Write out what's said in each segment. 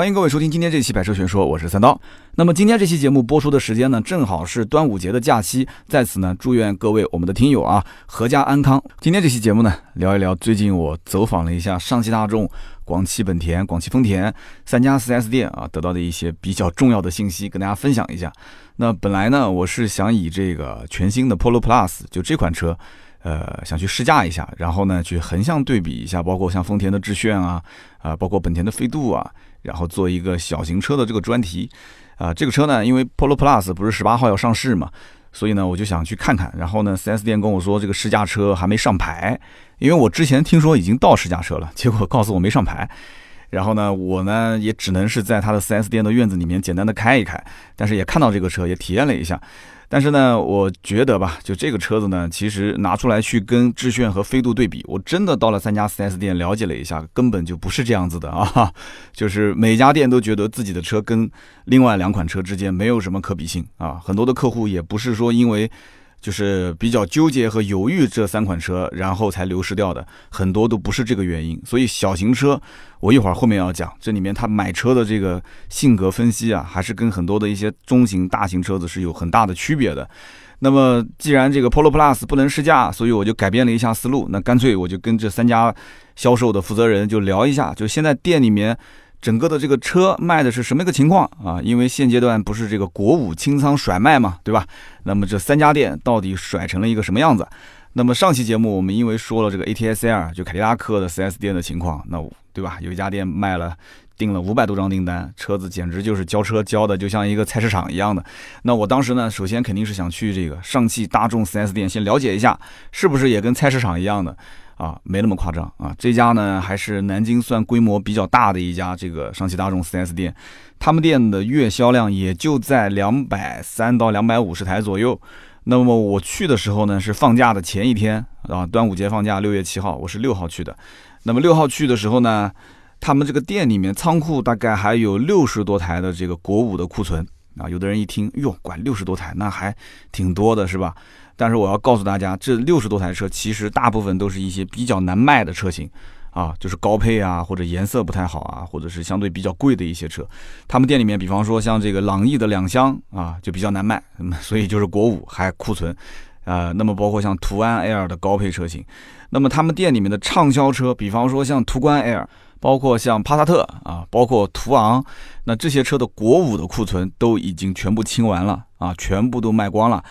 欢迎各位收听今天这期《百车全说》，我是三刀。那么今天这期节目播出的时间呢，正好是端午节的假期，在此呢，祝愿各位我们的听友啊，阖家安康。今天这期节目呢，聊一聊最近我走访了一下上汽大众、广汽本田、广汽丰田三家 4S 店啊，得到的一些比较重要的信息，跟大家分享一下。那本来呢，我是想以这个全新的 Polo Plus 就这款车。呃，想去试驾一下，然后呢，去横向对比一下，包括像丰田的致炫啊，啊，包括本田的飞度啊，然后做一个小型车的这个专题，啊，这个车呢，因为 Polo Plus 不是十八号要上市嘛，所以呢，我就想去看看。然后呢，4S 店跟我说这个试驾车还没上牌，因为我之前听说已经到试驾车了，结果告诉我没上牌。然后呢，我呢也只能是在他的 4S 店的院子里面简单的开一开，但是也看到这个车，也体验了一下。但是呢，我觉得吧，就这个车子呢，其实拿出来去跟致炫和飞度对比，我真的到了三家 4S 店了解了一下，根本就不是这样子的啊！就是每家店都觉得自己的车跟另外两款车之间没有什么可比性啊，很多的客户也不是说因为。就是比较纠结和犹豫这三款车，然后才流失掉的很多都不是这个原因。所以小型车，我一会儿后面要讲，这里面他买车的这个性格分析啊，还是跟很多的一些中型、大型车子是有很大的区别的。那么既然这个 Polo Plus 不能试驾，所以我就改变了一下思路，那干脆我就跟这三家销售的负责人就聊一下，就现在店里面。整个的这个车卖的是什么一个情况啊？因为现阶段不是这个国五清仓甩卖嘛，对吧？那么这三家店到底甩成了一个什么样子？那么上期节目我们因为说了这个 ATSR 就凯迪拉克的 4S 店的情况，那对吧？有一家店卖了订了五百多张订单，车子简直就是交车交的就像一个菜市场一样的。那我当时呢，首先肯定是想去这个上汽大众 4S 店先了解一下，是不是也跟菜市场一样的。啊，没那么夸张啊！这家呢，还是南京算规模比较大的一家这个上汽大众 4S 店，他们店的月销量也就在两百三到两百五十台左右。那么我去的时候呢，是放假的前一天啊，端午节放假，六月七号，我是六号去的。那么六号去的时候呢，他们这个店里面仓库大概还有六十多台的这个国五的库存啊。有的人一听，哟，管六十多台，那还挺多的，是吧？但是我要告诉大家，这六十多台车其实大部分都是一些比较难卖的车型，啊，就是高配啊，或者颜色不太好啊，或者是相对比较贵的一些车。他们店里面，比方说像这个朗逸的两厢啊，就比较难卖，所以就是国五还库存，呃，那么包括像途安 L 的高配车型，那么他们店里面的畅销车，比方说像途观 L，包括像帕萨特啊，包括途昂，那这些车的国五的库存都已经全部清完了啊，全部都卖光了。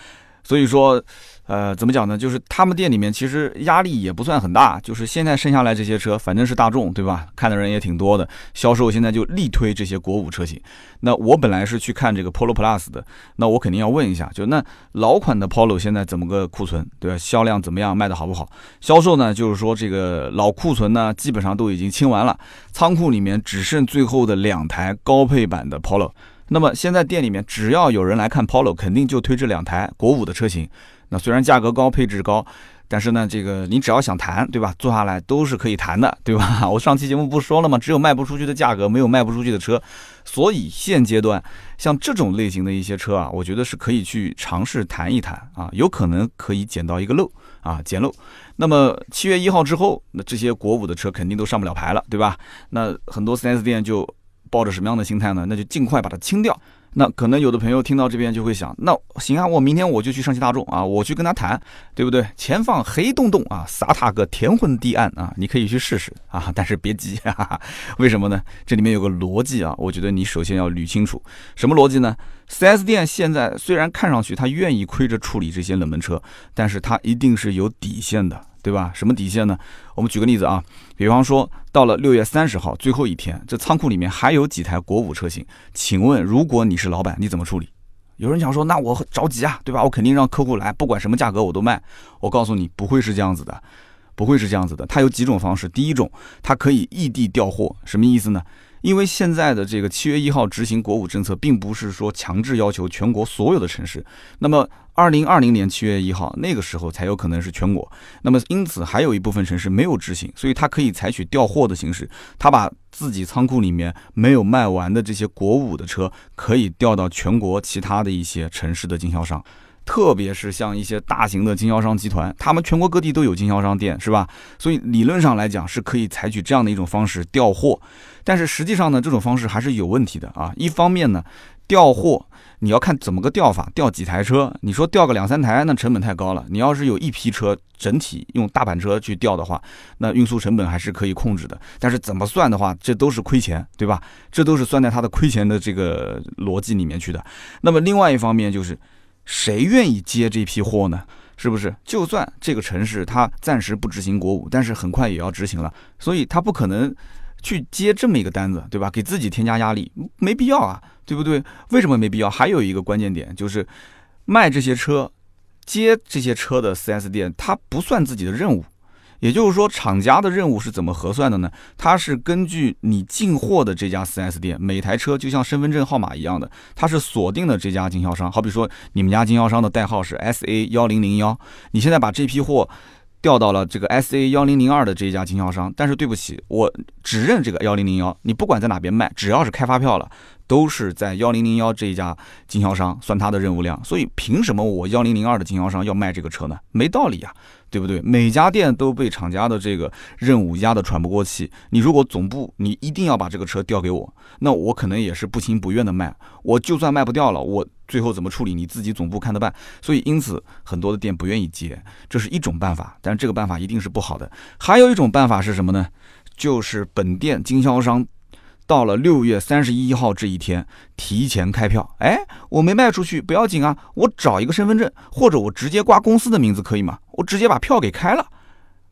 所以说，呃，怎么讲呢？就是他们店里面其实压力也不算很大，就是现在剩下来这些车，反正是大众，对吧？看的人也挺多的，销售现在就力推这些国五车型。那我本来是去看这个 Polo Plus 的，那我肯定要问一下，就那老款的 Polo 现在怎么个库存，对吧？销量怎么样？卖的好不好？销售呢，就是说这个老库存呢，基本上都已经清完了，仓库里面只剩最后的两台高配版的 Polo。那么现在店里面只要有人来看 Polo，肯定就推这两台国五的车型。那虽然价格高、配置高，但是呢，这个你只要想谈，对吧？坐下来都是可以谈的，对吧？我上期节目不说了吗？只有卖不出去的价格，没有卖不出去的车。所以现阶段像这种类型的一些车啊，我觉得是可以去尝试谈一谈啊，有可能可以捡到一个漏啊，捡漏。那么七月一号之后，那这些国五的车肯定都上不了牌了，对吧？那很多 4S 店就。抱着什么样的心态呢？那就尽快把它清掉。那可能有的朋友听到这边就会想，那行啊，我明天我就去上汽大众啊，我去跟他谈，对不对？前方黑洞洞啊，撒他个天昏地暗啊，你可以去试试啊，但是别急，哈哈，为什么呢？这里面有个逻辑啊，我觉得你首先要捋清楚，什么逻辑呢？4S 店现在虽然看上去他愿意亏着处理这些冷门车，但是他一定是有底线的。对吧？什么底线呢？我们举个例子啊，比方说到了六月三十号最后一天，这仓库里面还有几台国五车型，请问如果你是老板，你怎么处理？有人想说，那我着急啊，对吧？我肯定让客户来，不管什么价格我都卖。我告诉你，不会是这样子的，不会是这样子的。它有几种方式，第一种，它可以异地调货，什么意思呢？因为现在的这个七月一号执行国五政策，并不是说强制要求全国所有的城市。那么二零二零年七月一号那个时候才有可能是全国。那么因此还有一部分城市没有执行，所以它可以采取调货的形式，它把自己仓库里面没有卖完的这些国五的车，可以调到全国其他的一些城市的经销商。特别是像一些大型的经销商集团，他们全国各地都有经销商店，是吧？所以理论上来讲是可以采取这样的一种方式调货，但是实际上呢，这种方式还是有问题的啊。一方面呢，调货你要看怎么个调法，调几台车？你说调个两三台，那成本太高了。你要是有一批车，整体用大板车去调的话，那运输成本还是可以控制的。但是怎么算的话，这都是亏钱，对吧？这都是算在他的亏钱的这个逻辑里面去的。那么另外一方面就是。谁愿意接这批货呢？是不是？就算这个城市它暂时不执行国五，但是很快也要执行了，所以他不可能去接这么一个单子，对吧？给自己添加压力，没必要啊，对不对？为什么没必要？还有一个关键点就是，卖这些车、接这些车的 4S 店，它不算自己的任务。也就是说，厂家的任务是怎么核算的呢？它是根据你进货的这家 4S 店，每台车就像身份证号码一样的，它是锁定的这家经销商。好比说，你们家经销商的代号是 SA 幺零零幺，你现在把这批货调到了这个 SA 幺零零二的这一家经销商，但是对不起，我只认这个幺零零幺，你不管在哪边卖，只要是开发票了。都是在幺零零幺这一家经销商算他的任务量，所以凭什么我幺零零二的经销商要卖这个车呢？没道理呀，对不对？每家店都被厂家的这个任务压得喘不过气。你如果总部你一定要把这个车调给我，那我可能也是不情不愿的卖。我就算卖不掉了，我最后怎么处理？你自己总部看着办。所以因此很多的店不愿意接，这是一种办法，但这个办法一定是不好的。还有一种办法是什么呢？就是本店经销商。到了六月三十一号这一天，提前开票。哎，我没卖出去不要紧啊，我找一个身份证，或者我直接挂公司的名字可以吗？我直接把票给开了，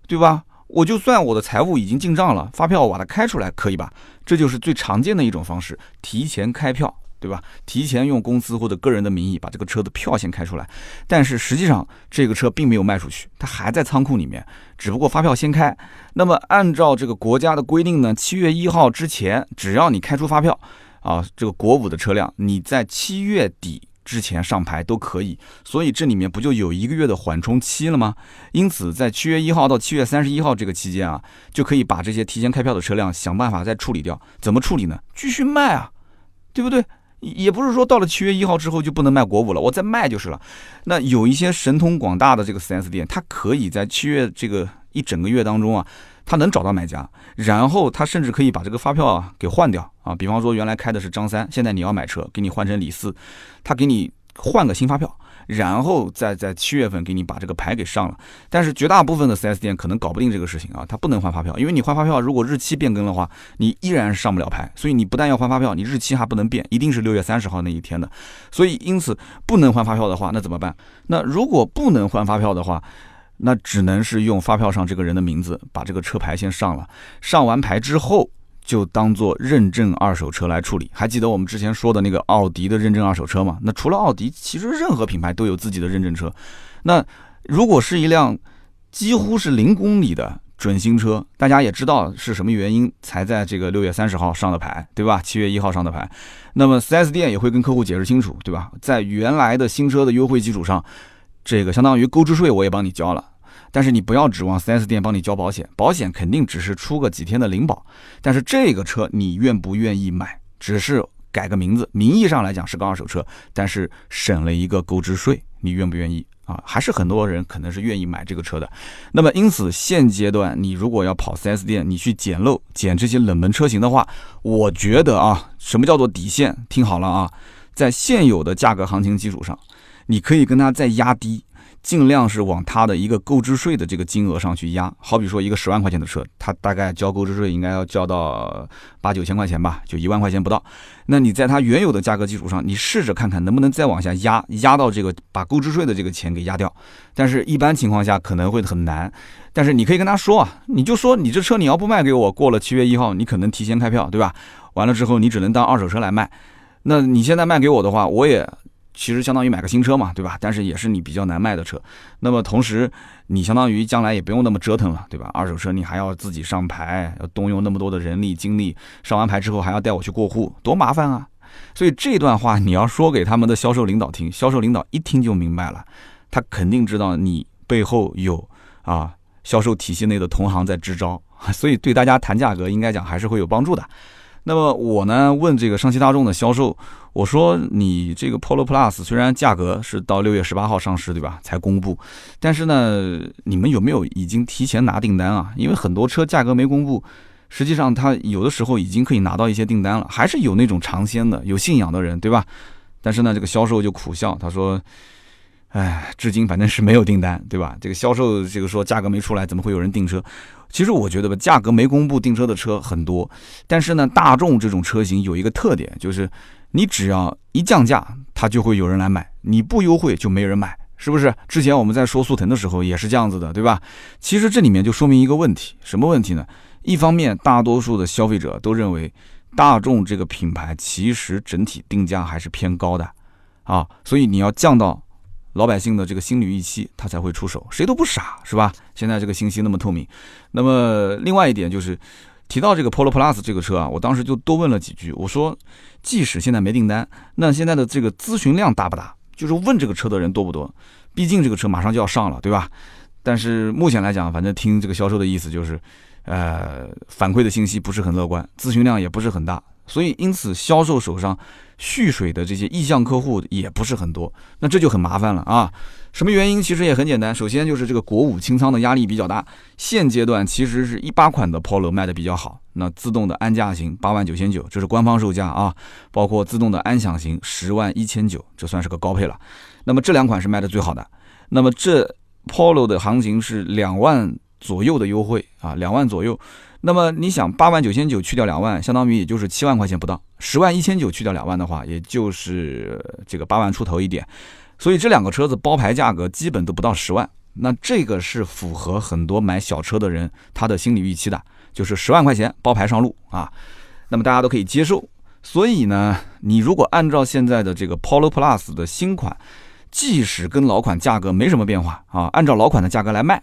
对吧？我就算我的财务已经进账了，发票我把它开出来，可以吧？这就是最常见的一种方式，提前开票。对吧？提前用公司或者个人的名义把这个车的票先开出来，但是实际上这个车并没有卖出去，它还在仓库里面，只不过发票先开。那么按照这个国家的规定呢，七月一号之前，只要你开出发票，啊，这个国五的车辆，你在七月底之前上牌都可以。所以这里面不就有一个月的缓冲期了吗？因此在七月一号到七月三十一号这个期间啊，就可以把这些提前开票的车辆想办法再处理掉。怎么处理呢？继续卖啊，对不对？也不是说到了七月一号之后就不能卖国五了，我再卖就是了。那有一些神通广大的这个 4S 店，它可以在七月这个一整个月当中啊，它能找到买家，然后他甚至可以把这个发票啊给换掉啊。比方说原来开的是张三，现在你要买车，给你换成李四，他给你换个新发票。然后再在七月份给你把这个牌给上了，但是绝大部分的 4S 店可能搞不定这个事情啊，他不能换发票，因为你换发票如果日期变更的话，你依然上不了牌，所以你不但要换发票，你日期还不能变，一定是六月三十号那一天的，所以因此不能换发票的话，那怎么办？那如果不能换发票的话，那只能是用发票上这个人的名字把这个车牌先上了，上完牌之后。就当做认证二手车来处理。还记得我们之前说的那个奥迪的认证二手车吗？那除了奥迪，其实任何品牌都有自己的认证车。那如果是一辆几乎是零公里的准新车，大家也知道是什么原因才在这个六月三十号上的牌，对吧？七月一号上的牌。那么 4S 店也会跟客户解释清楚，对吧？在原来的新车的优惠基础上，这个相当于购置税我也帮你交了。但是你不要指望 4S 店帮你交保险，保险肯定只是出个几天的零保。但是这个车你愿不愿意买？只是改个名字，名义上来讲是个二手车，但是省了一个购置税，你愿不愿意啊？还是很多人可能是愿意买这个车的。那么因此现阶段你如果要跑 4S 店，你去捡漏捡这些冷门车型的话，我觉得啊，什么叫做底线？听好了啊，在现有的价格行情基础上，你可以跟他再压低。尽量是往他的一个购置税的这个金额上去压，好比说一个十万块钱的车，他大概交购置税应该要交到八九千块钱吧，就一万块钱不到。那你在它原有的价格基础上，你试着看看能不能再往下压，压到这个把购置税的这个钱给压掉。但是一般情况下可能会很难。但是你可以跟他说啊，你就说你这车你要不卖给我，过了七月一号你可能提前开票，对吧？完了之后你只能当二手车来卖。那你现在卖给我的话，我也。其实相当于买个新车嘛，对吧？但是也是你比较难卖的车。那么同时，你相当于将来也不用那么折腾了，对吧？二手车你还要自己上牌，要动用那么多的人力精力，上完牌之后还要带我去过户，多麻烦啊！所以这段话你要说给他们的销售领导听，销售领导一听就明白了，他肯定知道你背后有啊销售体系内的同行在支招，所以对大家谈价格应该讲还是会有帮助的。那么我呢问这个上汽大众的销售，我说你这个 Polo Plus 虽然价格是到六月十八号上市，对吧？才公布，但是呢，你们有没有已经提前拿订单啊？因为很多车价格没公布，实际上它有的时候已经可以拿到一些订单了，还是有那种尝鲜的、有信仰的人，对吧？但是呢，这个销售就苦笑，他说。哎，至今反正是没有订单，对吧？这个销售这个说价格没出来，怎么会有人订车？其实我觉得吧，价格没公布订车的车很多，但是呢，大众这种车型有一个特点，就是你只要一降价，它就会有人来买；你不优惠就没人买，是不是？之前我们在说速腾的时候也是这样子的，对吧？其实这里面就说明一个问题，什么问题呢？一方面，大多数的消费者都认为大众这个品牌其实整体定价还是偏高的啊，所以你要降到。老百姓的这个心理预期，他才会出手，谁都不傻，是吧？现在这个信息那么透明，那么另外一点就是提到这个 Polo Plus 这个车啊，我当时就多问了几句，我说，即使现在没订单，那现在的这个咨询量大不大？就是问这个车的人多不多？毕竟这个车马上就要上了，对吧？但是目前来讲，反正听这个销售的意思就是，呃，反馈的信息不是很乐观，咨询量也不是很大，所以因此销售手上。蓄水的这些意向客户也不是很多，那这就很麻烦了啊！什么原因？其实也很简单，首先就是这个国五清仓的压力比较大。现阶段其实是一八款的 Polo 卖的比较好，那自动的安驾型八万九千九，这是官方售价啊，包括自动的安享型十万一千九，这算是个高配了。那么这两款是卖的最好的。那么这 Polo 的行情是两万左右的优惠啊，两万左右。那么你想，八万九千九去掉两万，相当于也就是七万块钱不到。十万一千九去掉两万的话，也就是这个八万出头一点。所以这两个车子包牌价格基本都不到十万。那这个是符合很多买小车的人他的心理预期的，就是十万块钱包牌上路啊。那么大家都可以接受。所以呢，你如果按照现在的这个 Polo Plus 的新款，即使跟老款价格没什么变化啊，按照老款的价格来卖，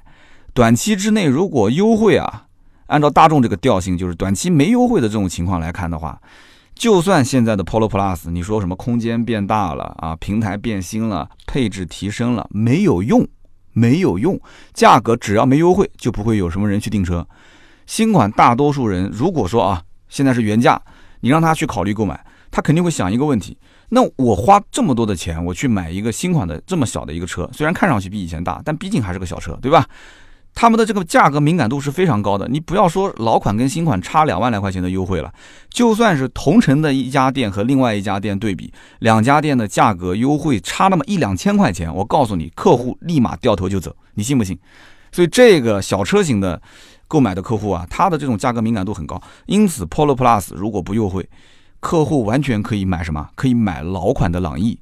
短期之内如果优惠啊。按照大众这个调性，就是短期没优惠的这种情况来看的话，就算现在的 Polo Plus，你说什么空间变大了啊，平台变新了，配置提升了，没有用，没有用，价格只要没优惠，就不会有什么人去订车。新款大多数人如果说啊，现在是原价，你让他去考虑购买，他肯定会想一个问题：那我花这么多的钱，我去买一个新款的这么小的一个车，虽然看上去比以前大，但毕竟还是个小车，对吧？他们的这个价格敏感度是非常高的，你不要说老款跟新款差两万来块钱的优惠了，就算是同城的一家店和另外一家店对比，两家店的价格优惠差那么一两千块钱，我告诉你，客户立马掉头就走，你信不信？所以这个小车型的购买的客户啊，他的这种价格敏感度很高，因此 Polo Plus 如果不优惠，客户完全可以买什么？可以买老款的朗逸，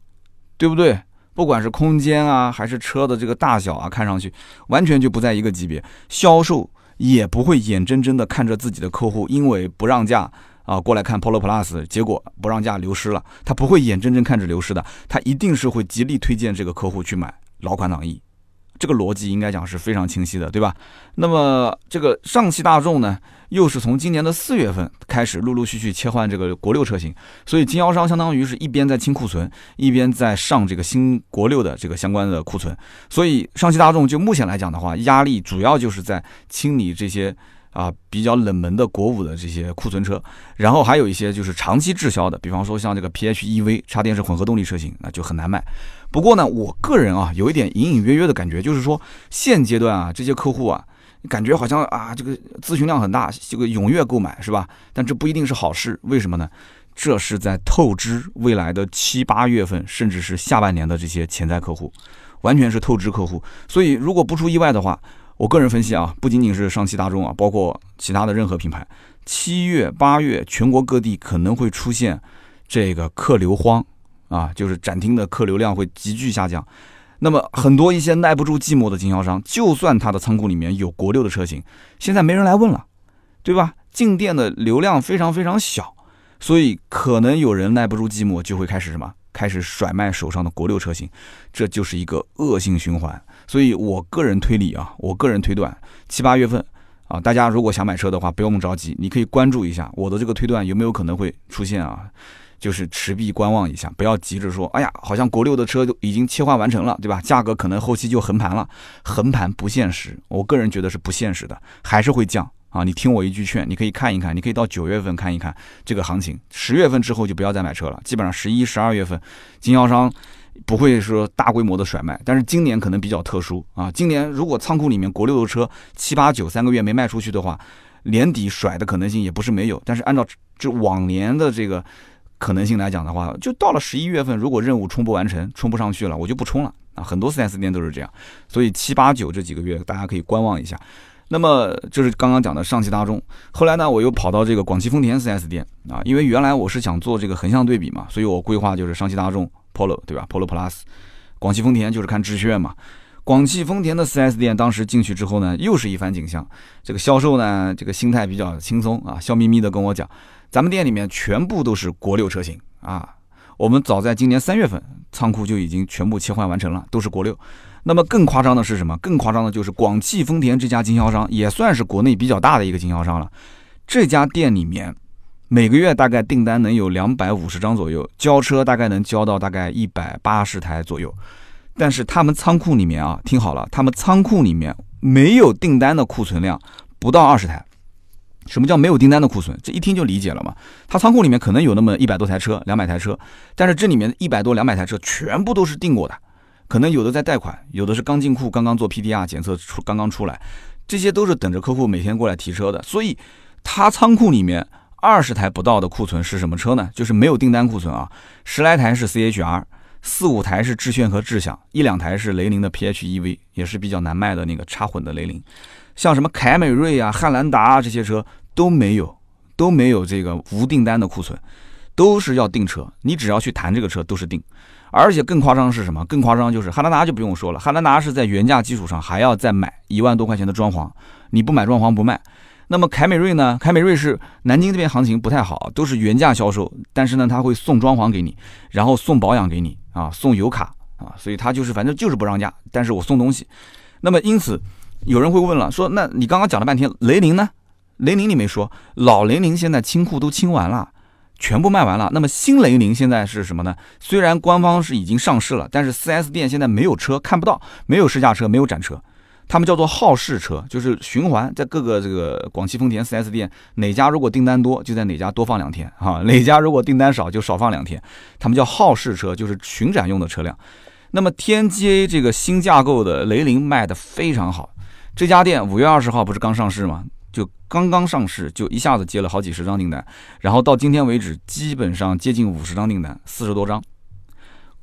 对不对？不管是空间啊，还是车的这个大小啊，看上去完全就不在一个级别。销售也不会眼睁睁的看着自己的客户因为不让价啊过来看 Polo Plus，结果不让价流失了。他不会眼睁睁看着流失的，他一定是会极力推荐这个客户去买老款朗逸。这个逻辑应该讲是非常清晰的，对吧？那么这个上汽大众呢，又是从今年的四月份开始陆陆续续切换这个国六车型，所以经销商相当于是一边在清库存，一边在上这个新国六的这个相关的库存。所以上汽大众就目前来讲的话，压力主要就是在清理这些啊比较冷门的国五的这些库存车，然后还有一些就是长期滞销的，比方说像这个 PHEV 插电式混合动力车型，那就很难卖。不过呢，我个人啊有一点隐隐约约的感觉，就是说现阶段啊这些客户啊，感觉好像啊这个咨询量很大，这个踊跃购买是吧？但这不一定是好事，为什么呢？这是在透支未来的七八月份，甚至是下半年的这些潜在客户，完全是透支客户。所以如果不出意外的话，我个人分析啊，不仅仅是上汽大众啊，包括其他的任何品牌，七月八月全国各地可能会出现这个客流荒。啊，就是展厅的客流量会急剧下降，那么很多一些耐不住寂寞的经销商，就算他的仓库里面有国六的车型，现在没人来问了，对吧？进店的流量非常非常小，所以可能有人耐不住寂寞，就会开始什么，开始甩卖手上的国六车型，这就是一个恶性循环。所以我个人推理啊，我个人推断，七八月份啊，大家如果想买车的话，不用着急，你可以关注一下我的这个推断有没有可能会出现啊。就是持币观望一下，不要急着说，哎呀，好像国六的车就已经切换完成了，对吧？价格可能后期就横盘了，横盘不现实，我个人觉得是不现实的，还是会降啊，你听我一句劝，你可以看一看，你可以到九月份看一看这个行情，十月份之后就不要再买车了。基本上十一、十二月份，经销商不会说大规模的甩卖，但是今年可能比较特殊啊。今年如果仓库里面国六的车七八九三个月没卖出去的话，年底甩的可能性也不是没有。但是按照这往年的这个可能性来讲的话，就到了十一月份，如果任务冲不完成，冲不上去了，我就不冲了啊。很多 4S 店都是这样，所以七八九这几个月大家可以观望一下。那么就是刚刚讲的上汽大众，后来呢，我又跑到这个广汽丰田 4S 店啊，因为原来我是想做这个横向对比嘛，所以我规划就是上汽大众 Polo 对吧？Polo Plus，广汽丰田就是看致炫嘛。广汽丰田的 4S 店当时进去之后呢，又是一番景象。这个销售呢，这个心态比较轻松啊，笑眯眯的跟我讲，咱们店里面全部都是国六车型啊。我们早在今年三月份，仓库就已经全部切换完成了，都是国六。那么更夸张的是什么？更夸张的就是广汽丰田这家经销商也算是国内比较大的一个经销商了。这家店里面每个月大概订单能有两百五十张左右，交车大概能交到大概一百八十台左右。但是他们仓库里面啊，听好了，他们仓库里面没有订单的库存量不到二十台。什么叫没有订单的库存？这一听就理解了嘛。他仓库里面可能有那么一百多台车、两百台车，但是这里面一百多、两百台车全部都是订过的。可能有的在贷款，有的是刚进库，刚刚做 PDR 检测出，刚刚出来，这些都是等着客户每天过来提车的。所以，他仓库里面二十台不到的库存是什么车呢？就是没有订单库存啊，十来台是 CHR，四五台是致炫和智享，一两台是雷凌的 PHEV，也是比较难卖的那个插混的雷凌。像什么凯美瑞啊、汉兰达啊这些车都没有，都没有这个无订单的库存，都是要订车。你只要去谈这个车，都是订。而且更夸张的是什么？更夸张就是汉兰达就不用说了，汉兰达是在原价基础上还要再买一万多块钱的装潢，你不买装潢不卖。那么凯美瑞呢？凯美瑞是南京这边行情不太好，都是原价销售，但是呢他会送装潢给你，然后送保养给你啊，送油卡啊，所以他就是反正就是不让价，但是我送东西。那么因此有人会问了，说那你刚刚讲了半天雷凌呢？雷凌你没说，老雷凌现在清库都清完了。全部卖完了，那么新雷凌现在是什么呢？虽然官方是已经上市了，但是 4S 店现在没有车，看不到，没有试驾车，没有展车，他们叫做好试车，就是循环在各个这个广汽丰田 4S 店，哪家如果订单多，就在哪家多放两天，哈，哪家如果订单少，就少放两天，他们叫好试车，就是巡展用的车辆。那么 TNGA 这个新架构的雷凌卖的非常好，这家店五月二十号不是刚上市吗？就刚刚上市，就一下子接了好几十张订单，然后到今天为止，基本上接近五十张订单，四十多张。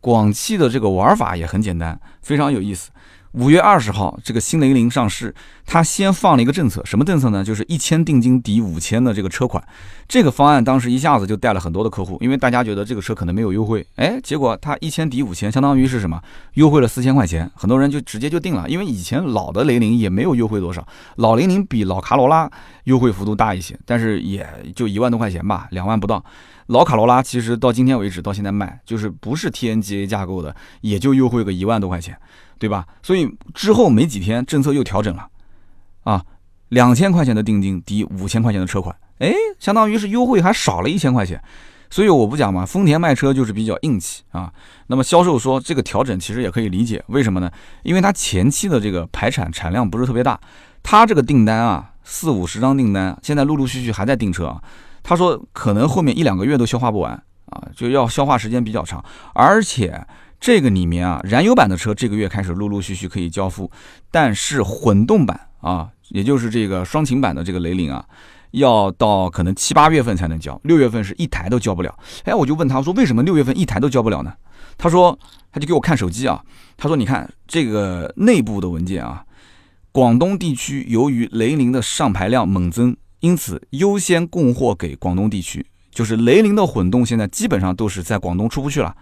广汽的这个玩法也很简单，非常有意思。五月二十号，这个新雷凌上市，它先放了一个政策，什么政策呢？就是一千定金抵五千的这个车款，这个方案当时一下子就带了很多的客户，因为大家觉得这个车可能没有优惠，哎，结果它一千抵五千，相当于是什么？优惠了四千块钱，很多人就直接就定了，因为以前老的雷凌也没有优惠多少，老雷凌比老卡罗拉优惠幅度大一些，但是也就一万多块钱吧，两万不到。老卡罗拉其实到今天为止，到现在卖就是不是 TNGA 架构的，也就优惠个一万多块钱。对吧？所以之后没几天，政策又调整了，啊，两千块钱的定金抵五千块钱的车款，哎，相当于是优惠还少了一千块钱。所以我不讲嘛，丰田卖车就是比较硬气啊。那么销售说这个调整其实也可以理解，为什么呢？因为它前期的这个排产产量不是特别大，他这个订单啊，四五十张订单，现在陆陆续续还在订车啊。他说可能后面一两个月都消化不完啊，就要消化时间比较长，而且。这个里面啊，燃油版的车这个月开始陆陆续续可以交付，但是混动版啊，也就是这个双擎版的这个雷凌啊，要到可能七八月份才能交，六月份是一台都交不了。哎，我就问他说，为什么六月份一台都交不了呢？他说，他就给我看手机啊，他说，你看这个内部的文件啊，广东地区由于雷凌的上牌量猛增，因此优先供货给广东地区，就是雷凌的混动现在基本上都是在广东出不去了。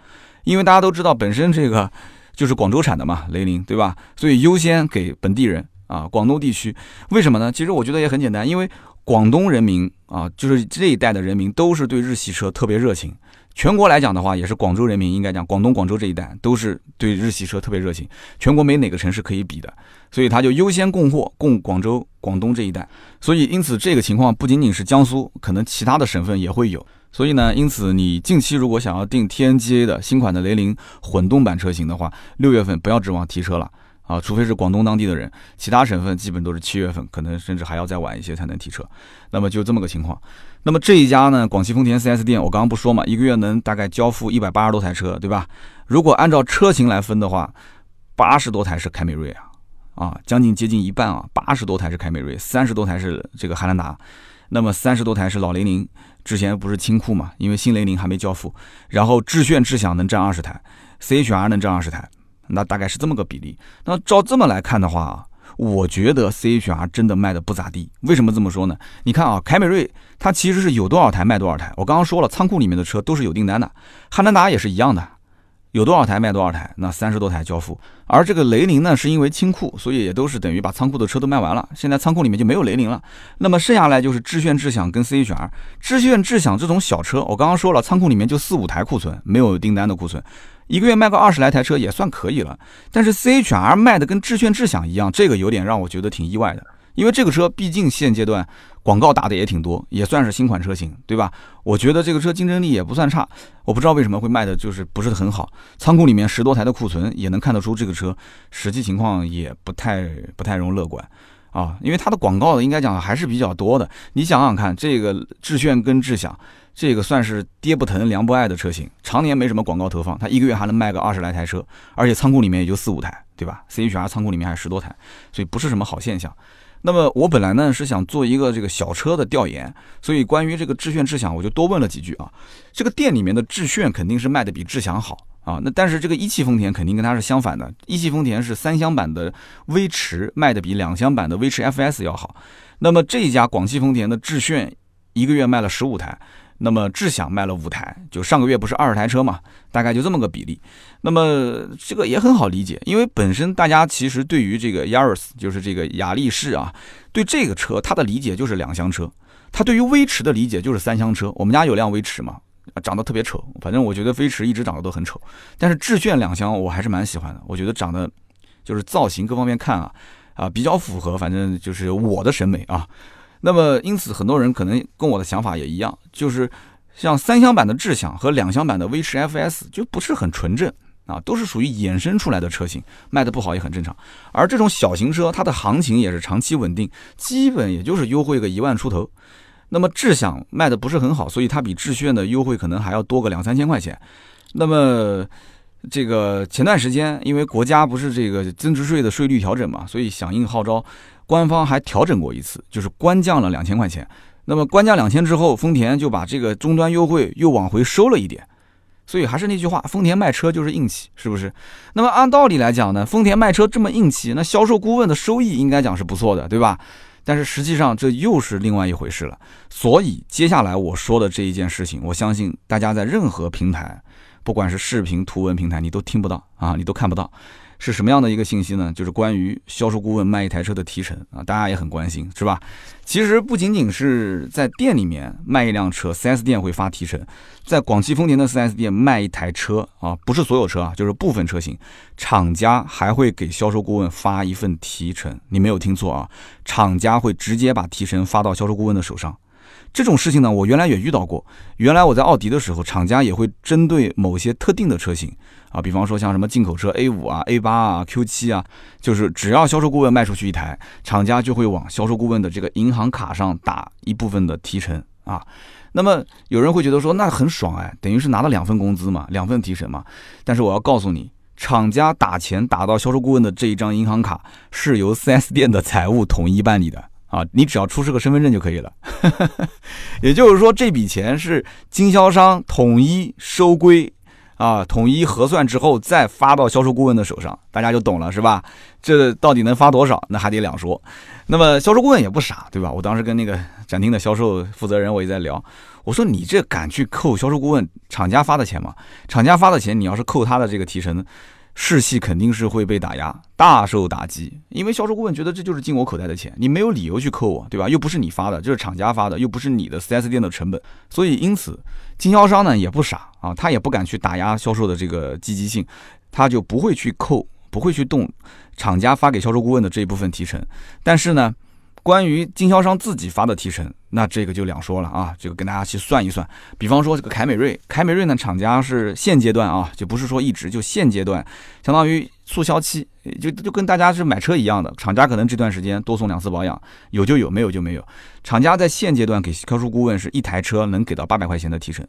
因为大家都知道，本身这个 就是广州产的嘛，雷凌，对吧？所以优先给本地人啊，广东地区。为什么呢？其实我觉得也很简单，因为广东人民啊，就是这一代的人民都是对日系车特别热情。全国来讲的话，也是广州人民应该讲，广东广州这一代都是对日系车特别热情。全国没哪个城市可以比的，所以他就优先供货供广州、广东这一带。所以因此这个情况不仅仅是江苏，可能其他的省份也会有。所以呢，因此你近期如果想要订 TNGA 的新款的雷凌混动版车型的话，六月份不要指望提车了啊，除非是广东当地的人，其他省份基本都是七月份，可能甚至还要再晚一些才能提车。那么就这么个情况。那么这一家呢，广汽丰田 4S 店，我刚刚不说嘛，一个月能大概交付一百八十多台车，对吧？如果按照车型来分的话，八十多台是凯美瑞啊，啊，将近接近一半啊，八十多台是凯美瑞，三十多台是这个汉兰达，那么三十多台是老雷凌，之前不是清库嘛，因为新雷凌还没交付，然后致炫、致享能占二十台，CHR 能占二十台。那大概是这么个比例。那照这么来看的话啊，我觉得 CHR 真的卖的不咋地。为什么这么说呢？你看啊，凯美瑞它其实是有多少台卖多少台。我刚刚说了，仓库里面的车都是有订单的。汉兰达也是一样的，有多少台卖多少台。那三十多台交付。而这个雷凌呢，是因为清库，所以也都是等于把仓库的车都卖完了。现在仓库里面就没有雷凌了。那么剩下来就是致炫、智享跟 CHR。致炫、智享这种小车，我刚刚说了，仓库里面就四五台库存，没有订单的库存。一个月卖个二十来台车也算可以了，但是 CHR 卖的跟致炫、智享一样，这个有点让我觉得挺意外的。因为这个车毕竟现阶段广告打的也挺多，也算是新款车型，对吧？我觉得这个车竞争力也不算差。我不知道为什么会卖的就是不是很好，仓库里面十多台的库存也能看得出这个车实际情况也不太不太容乐观啊。因为它的广告应该讲还是比较多的。你想想看，这个致炫跟智享。这个算是爹不疼娘不爱的车型，常年没什么广告投放，它一个月还能卖个二十来台车，而且仓库里面也就四五台，对吧？CHR 仓库里面还有十多台，所以不是什么好现象。那么我本来呢是想做一个这个小车的调研，所以关于这个致炫、致享，我就多问了几句啊。这个店里面的致炫肯定是卖的比致享好啊，那但是这个一汽丰田肯定跟它是相反的，一汽丰田是三厢版的威驰卖的比两厢版的威驰 FS 要好。那么这一家广汽丰田的致炫一个月卖了十五台。那么智享卖了五台，就上个月不是二十台车嘛，大概就这么个比例。那么这个也很好理解，因为本身大家其实对于这个 Yaris，就是这个雅力士啊，对这个车它的理解就是两厢车，它对于威驰的理解就是三厢车。我们家有辆威驰嘛，长得特别丑，反正我觉得威驰一直长得都很丑，但是致炫两厢我还是蛮喜欢的，我觉得长得就是造型各方面看啊啊比较符合，反正就是我的审美啊。那么，因此很多人可能跟我的想法也一样，就是像三厢版的智享和两厢版的威驰 FS 就不是很纯正啊，都是属于衍生出来的车型，卖的不好也很正常。而这种小型车，它的行情也是长期稳定，基本也就是优惠个一万出头。那么智享卖的不是很好，所以它比致炫的优惠可能还要多个两三千块钱。那么这个前段时间，因为国家不是这个增值税的税率调整嘛，所以响应号召。官方还调整过一次，就是官降了两千块钱。那么官降两千之后，丰田就把这个终端优惠又往回收了一点。所以还是那句话，丰田卖车就是硬气，是不是？那么按道理来讲呢，丰田卖车这么硬气，那销售顾问的收益应该讲是不错的，对吧？但是实际上这又是另外一回事了。所以接下来我说的这一件事情，我相信大家在任何平台，不管是视频、图文平台，你都听不到啊，你都看不到。是什么样的一个信息呢？就是关于销售顾问卖一台车的提成啊，大家也很关心，是吧？其实不仅仅是在店里面卖一辆车，4S 店会发提成，在广汽丰田的 4S 店卖一台车啊，不是所有车啊，就是部分车型，厂家还会给销售顾问发一份提成。你没有听错啊，厂家会直接把提成发到销售顾问的手上。这种事情呢，我原来也遇到过。原来我在奥迪的时候，厂家也会针对某些特定的车型啊，比方说像什么进口车 A 五啊、A 八啊、Q 七啊，就是只要销售顾问卖出去一台，厂家就会往销售顾问的这个银行卡上打一部分的提成啊。那么有人会觉得说，那很爽哎，等于是拿了两份工资嘛，两份提成嘛。但是我要告诉你，厂家打钱打到销售顾问的这一张银行卡，是由 4S 店的财务统一办理的。啊，你只要出示个身份证就可以了，也就是说这笔钱是经销商统一收归，啊，统一核算之后再发到销售顾问的手上，大家就懂了是吧？这到底能发多少，那还得两说。那么销售顾问也不傻，对吧？我当时跟那个展厅的销售负责人我也在聊，我说你这敢去扣销售顾问厂家发的钱吗？厂家发的钱，你要是扣他的这个提成。士气肯定是会被打压，大受打击。因为销售顾问觉得这就是进我口袋的钱，你没有理由去扣我，对吧？又不是你发的，这是厂家发的，又不是你的 4S 店的成本。所以，因此，经销商呢也不傻啊，他也不敢去打压销售的这个积极性，他就不会去扣，不会去动厂家发给销售顾问的这一部分提成。但是呢，关于经销商自己发的提成，那这个就两说了啊。这个跟大家去算一算，比方说这个凯美瑞，凯美瑞呢，厂家是现阶段啊，就不是说一直就现阶段，相当于促销期，就就跟大家是买车一样的，厂家可能这段时间多送两次保养，有就有，没有就没有。厂家在现阶段给销售顾问是一台车能给到八百块钱的提成。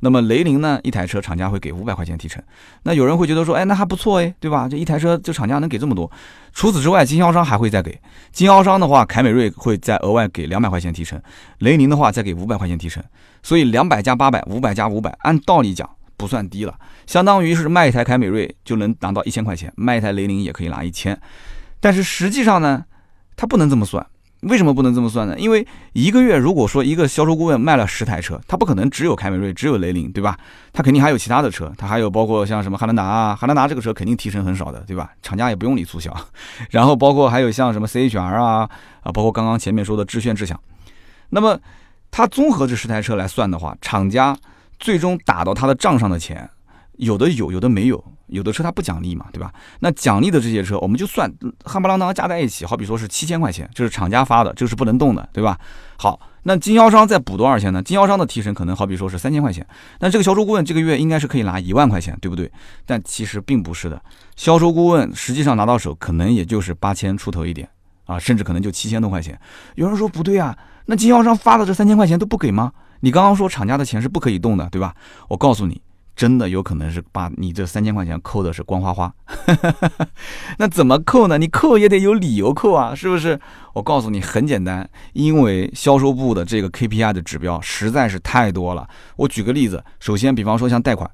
那么雷凌呢？一台车厂家会给五百块钱提成。那有人会觉得说，哎，那还不错哎，对吧？这一台车，这厂家能给这么多。除此之外，经销商还会再给。经销商的话，凯美瑞会再额外给两百块钱提成，雷凌的话再给五百块钱提成。所以两百加八百，五百加五百，按道理讲不算低了，相当于是卖一台凯美瑞就能拿到一千块钱，卖一台雷凌也可以拿一千。但是实际上呢，它不能这么算。为什么不能这么算呢？因为一个月如果说一个销售顾问卖了十台车，他不可能只有凯美瑞，只有雷凌，对吧？他肯定还有其他的车，他还有包括像什么汉兰达啊，汉兰达这个车肯定提成很少的，对吧？厂家也不用你促销。然后包括还有像什么 CHR 啊啊，包括刚刚前面说的致炫、智享。那么他综合这十台车来算的话，厂家最终打到他的账上的钱，有的有，有的没有。有的车它不奖励嘛，对吧？那奖励的这些车，我们就算夯不啷当加在一起，好比说是七千块钱，这是厂家发的，这个是不能动的，对吧？好，那经销商再补多少钱呢？经销商的提成可能好比说是三千块钱，那这个销售顾问这个月应该是可以拿一万块钱，对不对？但其实并不是的，销售顾问实际上拿到手可能也就是八千出头一点啊，甚至可能就七千多块钱。有人说不对啊，那经销商发的这三千块钱都不给吗？你刚刚说厂家的钱是不可以动的，对吧？我告诉你。真的有可能是把你这三千块钱扣的是光花花，那怎么扣呢？你扣也得有理由扣啊，是不是？我告诉你很简单，因为销售部的这个 KPI 的指标实在是太多了。我举个例子，首先，比方说像贷款，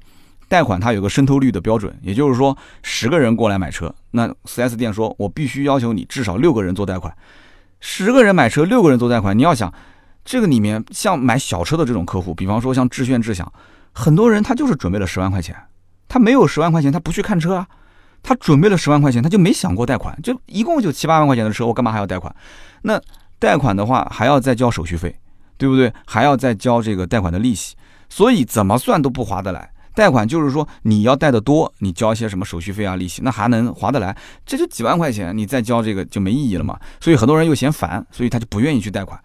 贷款它有个渗透率的标准，也就是说，十个人过来买车，那 4S 店说我必须要求你至少六个人做贷款，十个人买车，六个人做贷款，你要想这个里面像买小车的这种客户，比方说像致炫、智享。很多人他就是准备了十万块钱，他没有十万块钱，他不去看车啊。他准备了十万块钱，他就没想过贷款，就一共就七八万块钱的车，我干嘛还要贷款？那贷款的话还要再交手续费，对不对？还要再交这个贷款的利息，所以怎么算都不划得来。贷款就是说你要贷的多，你交一些什么手续费啊、利息，那还能划得来？这就几万块钱，你再交这个就没意义了嘛。所以很多人又嫌烦，所以他就不愿意去贷款。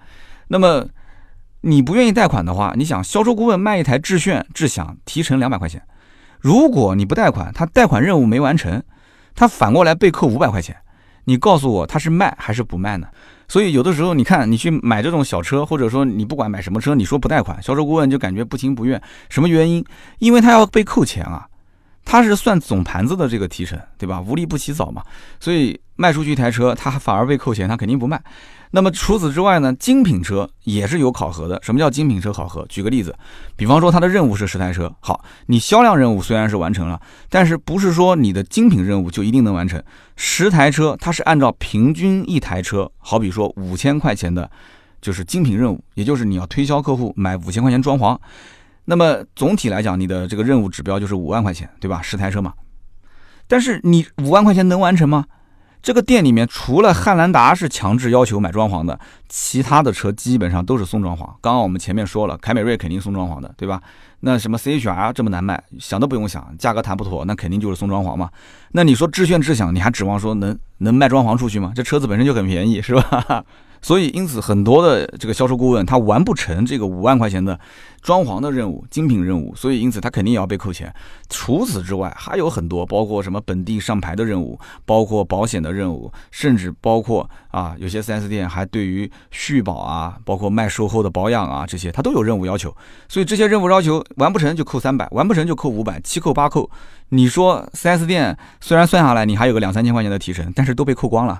那么。你不愿意贷款的话，你想销售顾问卖一台致炫、智享提成两百块钱，如果你不贷款，他贷款任务没完成，他反过来被扣五百块钱，你告诉我他是卖还是不卖呢？所以有的时候你看你去买这种小车，或者说你不管买什么车，你说不贷款，销售顾问就感觉不情不愿，什么原因？因为他要被扣钱啊，他是算总盘子的这个提成，对吧？无利不起早嘛，所以卖出去一台车，他反而被扣钱，他肯定不卖。那么除此之外呢，精品车也是有考核的。什么叫精品车考核？举个例子，比方说它的任务是十台车，好，你销量任务虽然是完成了，但是不是说你的精品任务就一定能完成？十台车它是按照平均一台车，好比说五千块钱的，就是精品任务，也就是你要推销客户买五千块钱装潢。那么总体来讲，你的这个任务指标就是五万块钱，对吧？十台车嘛。但是你五万块钱能完成吗？这个店里面除了汉兰达是强制要求买装潢的，其他的车基本上都是送装潢。刚刚我们前面说了，凯美瑞肯定送装潢的，对吧？那什么 CHR 这么难卖，想都不用想，价格谈不妥，那肯定就是送装潢嘛。那你说致炫、致享，你还指望说能能卖装潢出去吗？这车子本身就很便宜，是吧？所以，因此很多的这个销售顾问他完不成这个五万块钱的装潢的任务、精品任务，所以因此他肯定也要被扣钱。除此之外，还有很多，包括什么本地上牌的任务，包括保险的任务，甚至包括啊，有些 4S 店还对于续保啊，包括卖售后的保养啊这些，他都有任务要求。所以这些任务要求完不成就扣三百，完不成就扣五百，七扣八扣。你说 4S 店虽然算下来你还有个两三千块钱的提成，但是都被扣光了。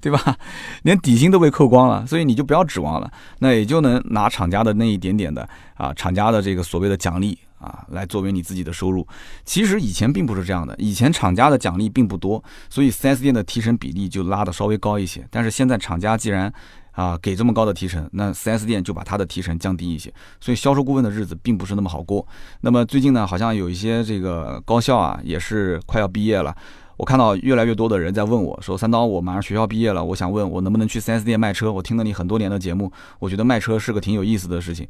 对吧？连底薪都被扣光了，所以你就不要指望了。那也就能拿厂家的那一点点的啊，厂家的这个所谓的奖励啊，来作为你自己的收入。其实以前并不是这样的，以前厂家的奖励并不多，所以 4S 店的提成比例就拉的稍微高一些。但是现在厂家既然啊给这么高的提成，那 4S 店就把它的提成降低一些，所以销售顾问的日子并不是那么好过。那么最近呢，好像有一些这个高校啊，也是快要毕业了。我看到越来越多的人在问我说：“三刀，我马上学校毕业了，我想问我能不能去 4S 店卖车？我听了你很多年的节目，我觉得卖车是个挺有意思的事情。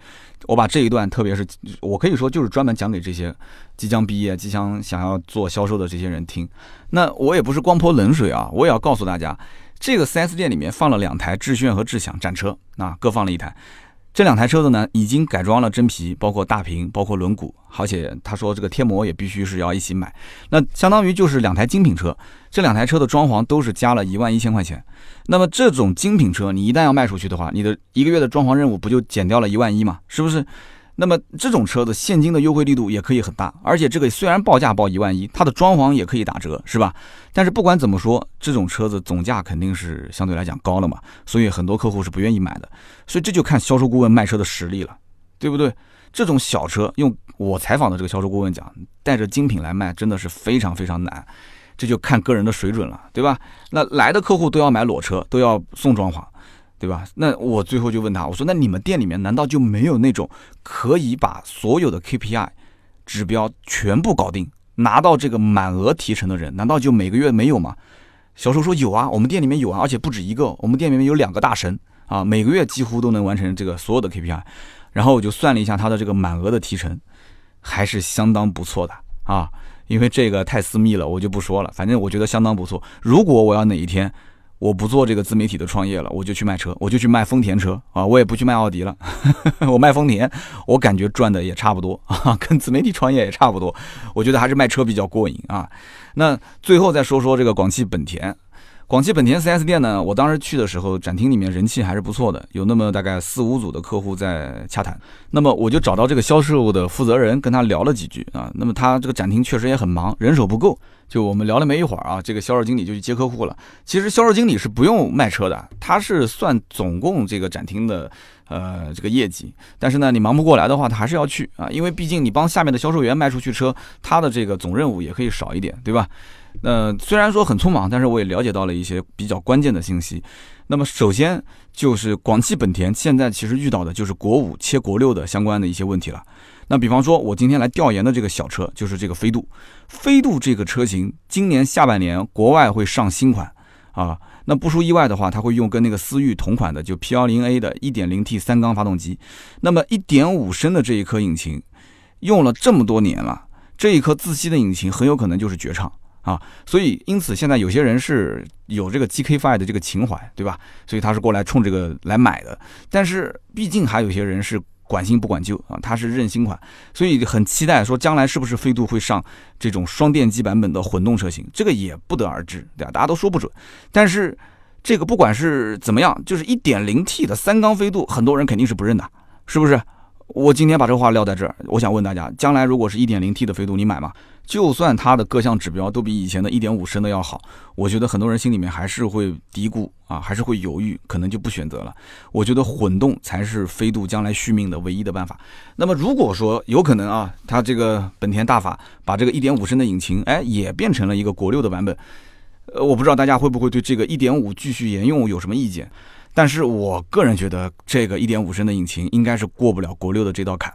我把这一段，特别是我可以说就是专门讲给这些即将毕业、即将想要做销售的这些人听。那我也不是光泼冷水啊，我也要告诉大家，这个 4S 店里面放了两台致炫和智享展车那，各放了一台。这两台车子呢，已经改装了真皮，包括大屏，包括轮毂，而且他说这个贴膜也必须是要一起买，那相当于就是两台精品车。这两台车的装潢都是加了一万一千块钱。那么这种精品车，你一旦要卖出去的话，你的一个月的装潢任务不就减掉了一万一嘛？是不是？那么这种车子现金的优惠力度也可以很大，而且这个虽然报价报一万一，它的装潢也可以打折，是吧？但是不管怎么说，这种车子总价肯定是相对来讲高了嘛，所以很多客户是不愿意买的。所以这就看销售顾问卖车的实力了，对不对？这种小车，用我采访的这个销售顾问讲，带着精品来卖，真的是非常非常难。这就看个人的水准了，对吧？那来的客户都要买裸车，都要送装潢。对吧？那我最后就问他，我说：“那你们店里面难道就没有那种可以把所有的 KPI 指标全部搞定，拿到这个满额提成的人？难道就每个月没有吗？”销售说：“有啊，我们店里面有啊，而且不止一个。我们店里面有两个大神啊，每个月几乎都能完成这个所有的 KPI。然后我就算了一下他的这个满额的提成，还是相当不错的啊。因为这个太私密了，我就不说了。反正我觉得相当不错。如果我要哪一天……我不做这个自媒体的创业了，我就去卖车，我就去卖丰田车啊，我也不去卖奥迪了，我卖丰田，我感觉赚的也差不多啊，跟自媒体创业也差不多，我觉得还是卖车比较过瘾啊。那最后再说说这个广汽本田。广汽本田 4S 店呢，我当时去的时候，展厅里面人气还是不错的，有那么大概四五组的客户在洽谈。那么我就找到这个销售的负责人，跟他聊了几句啊。那么他这个展厅确实也很忙，人手不够。就我们聊了没一会儿啊，这个销售经理就去接客户了。其实销售经理是不用卖车的，他是算总共这个展厅的呃这个业绩。但是呢，你忙不过来的话，他还是要去啊，因为毕竟你帮下面的销售员卖出去车，他的这个总任务也可以少一点，对吧？那虽然说很匆忙，但是我也了解到了一些比较关键的信息。那么首先就是广汽本田现在其实遇到的就是国五切国六的相关的一些问题了。那比方说，我今天来调研的这个小车就是这个飞度，飞度这个车型今年下半年国外会上新款啊。那不出意外的话，它会用跟那个思域同款的就 P10A 的 1.0T 三缸发动机。那么1.5升的这一颗引擎用了这么多年了，这一颗自吸的引擎很有可能就是绝唱。啊，所以因此现在有些人是有这个 GK5 的这个情怀，对吧？所以他是过来冲这个来买的。但是毕竟还有些人是管新不管旧啊，他是认新款，所以很期待说将来是不是飞度会上这种双电机版本的混动车型，这个也不得而知，对吧？大家都说不准。但是这个不管是怎么样，就是 1.0T 的三缸飞度，很多人肯定是不认的，是不是？我今天把这个话撂在这儿，我想问大家，将来如果是一点零 T 的飞度，你买吗？就算它的各项指标都比以前的一点五升的要好，我觉得很多人心里面还是会嘀咕啊，还是会犹豫，可能就不选择了。我觉得混动才是飞度将来续命的唯一的办法。那么如果说有可能啊，它这个本田大法把这个一点五升的引擎，哎，也变成了一个国六的版本，呃，我不知道大家会不会对这个一点五继续沿用有什么意见。但是我个人觉得，这个1.5升的引擎应该是过不了国六的这道坎，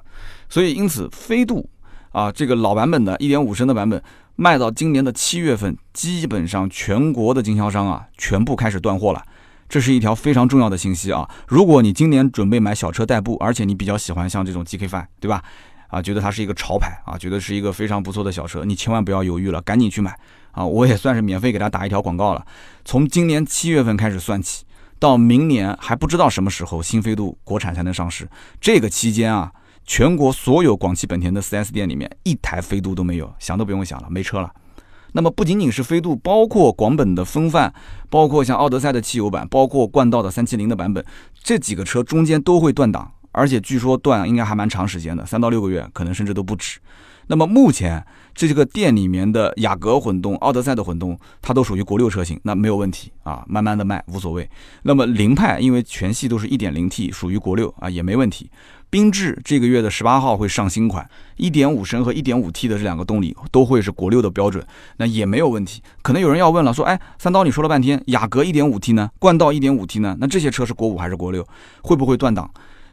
所以因此飞度啊，这个老版本的1.5升的版本卖到今年的七月份，基本上全国的经销商啊全部开始断货了，这是一条非常重要的信息啊！如果你今年准备买小车代步，而且你比较喜欢像这种 GK5，对吧？啊，觉得它是一个潮牌啊，觉得是一个非常不错的小车，你千万不要犹豫了，赶紧去买啊！我也算是免费给他打一条广告了，从今年七月份开始算起。到明年还不知道什么时候新飞度国产才能上市。这个期间啊，全国所有广汽本田的 4S 店里面一台飞度都没有，想都不用想了，没车了。那么不仅仅是飞度，包括广本的风范，包括像奥德赛的汽油版，包括冠道的370的版本，这几个车中间都会断档，而且据说断应该还蛮长时间的，三到六个月，可能甚至都不止。那么目前这个店里面的雅阁混动、奥德赛的混动，它都属于国六车型，那没有问题啊，慢慢的卖无所谓。那么凌派因为全系都是一点零 T，属于国六啊，也没问题。缤智这个月的十八号会上新款，一点五升和一点五 T 的这两个动力都会是国六的标准，那也没有问题。可能有人要问了，说哎，三刀你说了半天，雅阁一点五 T 呢，冠道一点五 T 呢，那这些车是国五还是国六？会不会断档？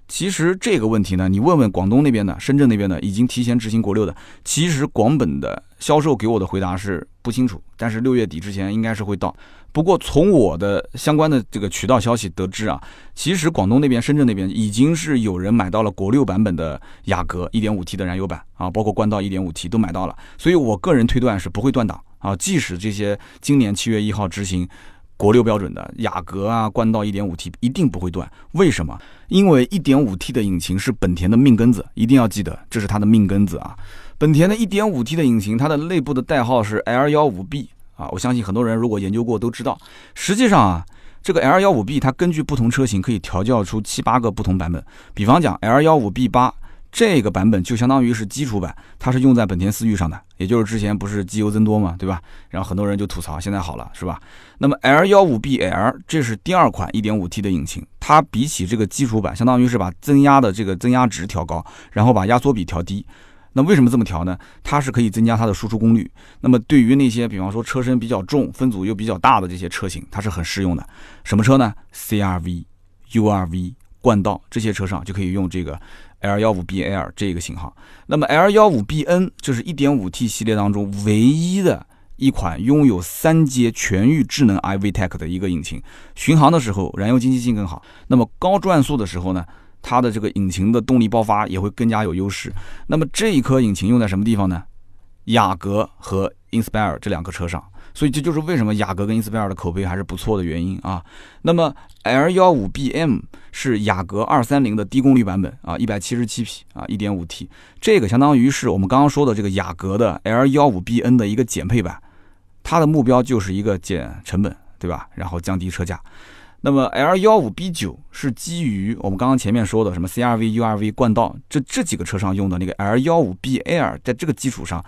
其实这个问题呢，你问问广东那边的、深圳那边的，已经提前执行国六的。其实广本的销售给我的回答是不清楚，但是六月底之前应该是会到。不过从我的相关的这个渠道消息得知啊，其实广东那边、深圳那边已经是有人买到了国六版本的雅阁 1.5T 的燃油版啊，包括冠道 1.5T 都买到了。所以我个人推断是不会断档啊，即使这些今年七月一号执行。国六标准的雅阁啊，冠道 1.5T 一定不会断。为什么？因为 1.5T 的引擎是本田的命根子，一定要记得，这是它的命根子啊。本田的 1.5T 的引擎，它的内部的代号是 L15B 啊。我相信很多人如果研究过都知道。实际上啊，这个 L15B 它根据不同车型可以调教出七八个不同版本。比方讲 L15B8。这个版本就相当于是基础版，它是用在本田思域上的，也就是之前不是机油增多嘛，对吧？然后很多人就吐槽，现在好了，是吧？那么 L15BL 这是第二款 1.5T 的引擎，它比起这个基础版，相当于是把增压的这个增压值调高，然后把压缩比调低。那为什么这么调呢？它是可以增加它的输出功率。那么对于那些比方说车身比较重、分组又比较大的这些车型，它是很适用的。什么车呢？CRV、URV、冠道这些车上就可以用这个。L 幺五 B L 这个型号，那么 L 幺五 B N 就是一点五 T 系列当中唯一的一款拥有三阶全域智能 i VTEC 的一个引擎，巡航的时候燃油经济性更好，那么高转速的时候呢，它的这个引擎的动力爆发也会更加有优势。那么这一颗引擎用在什么地方呢？雅阁和 Inspire 这两个车上。所以这就是为什么雅阁跟 Inspire 的口碑还是不错的原因啊。那么 L 幺五 BM 是雅阁二三零的低功率版本啊，一百七十七匹啊，一点五 T，这个相当于是我们刚刚说的这个雅阁的 L 幺五 BN 的一个减配版，它的目标就是一个减成本，对吧？然后降低车价。那么 L 幺五 B 九是基于我们刚刚前面说的什么 CRV、URV、冠道这这几个车上用的那个 L 幺五 BL，在这个基础上。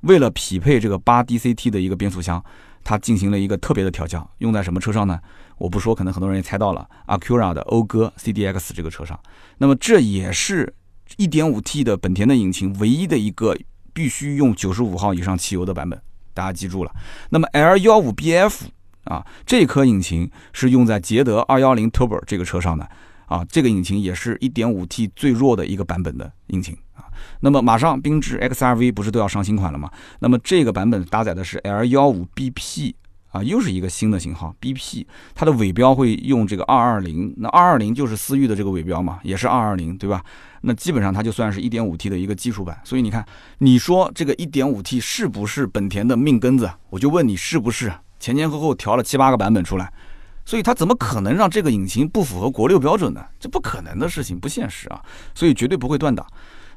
为了匹配这个八 DCT 的一个变速箱，它进行了一个特别的调教，用在什么车上呢？我不说，可能很多人也猜到了，Acura 的讴歌 CDX 这个车上。那么这也是 1.5T 的本田的引擎唯一的一个必须用95号以上汽油的版本，大家记住了。那么 L15BF 啊，这颗引擎是用在捷德210 Turbo 这个车上的啊，这个引擎也是一点五 T 最弱的一个版本的引擎啊。那么马上缤智 XRV 不是都要上新款了吗？那么这个版本搭载的是 L15BP 啊，又是一个新的型号 BP，它的尾标会用这个220，那220就是思域的这个尾标嘛，也是220，对吧？那基本上它就算是 1.5T 的一个基础版。所以你看，你说这个 1.5T 是不是本田的命根子？我就问你是不是？前前后后调了七八个版本出来，所以它怎么可能让这个引擎不符合国六标准呢？这不可能的事情，不现实啊！所以绝对不会断档。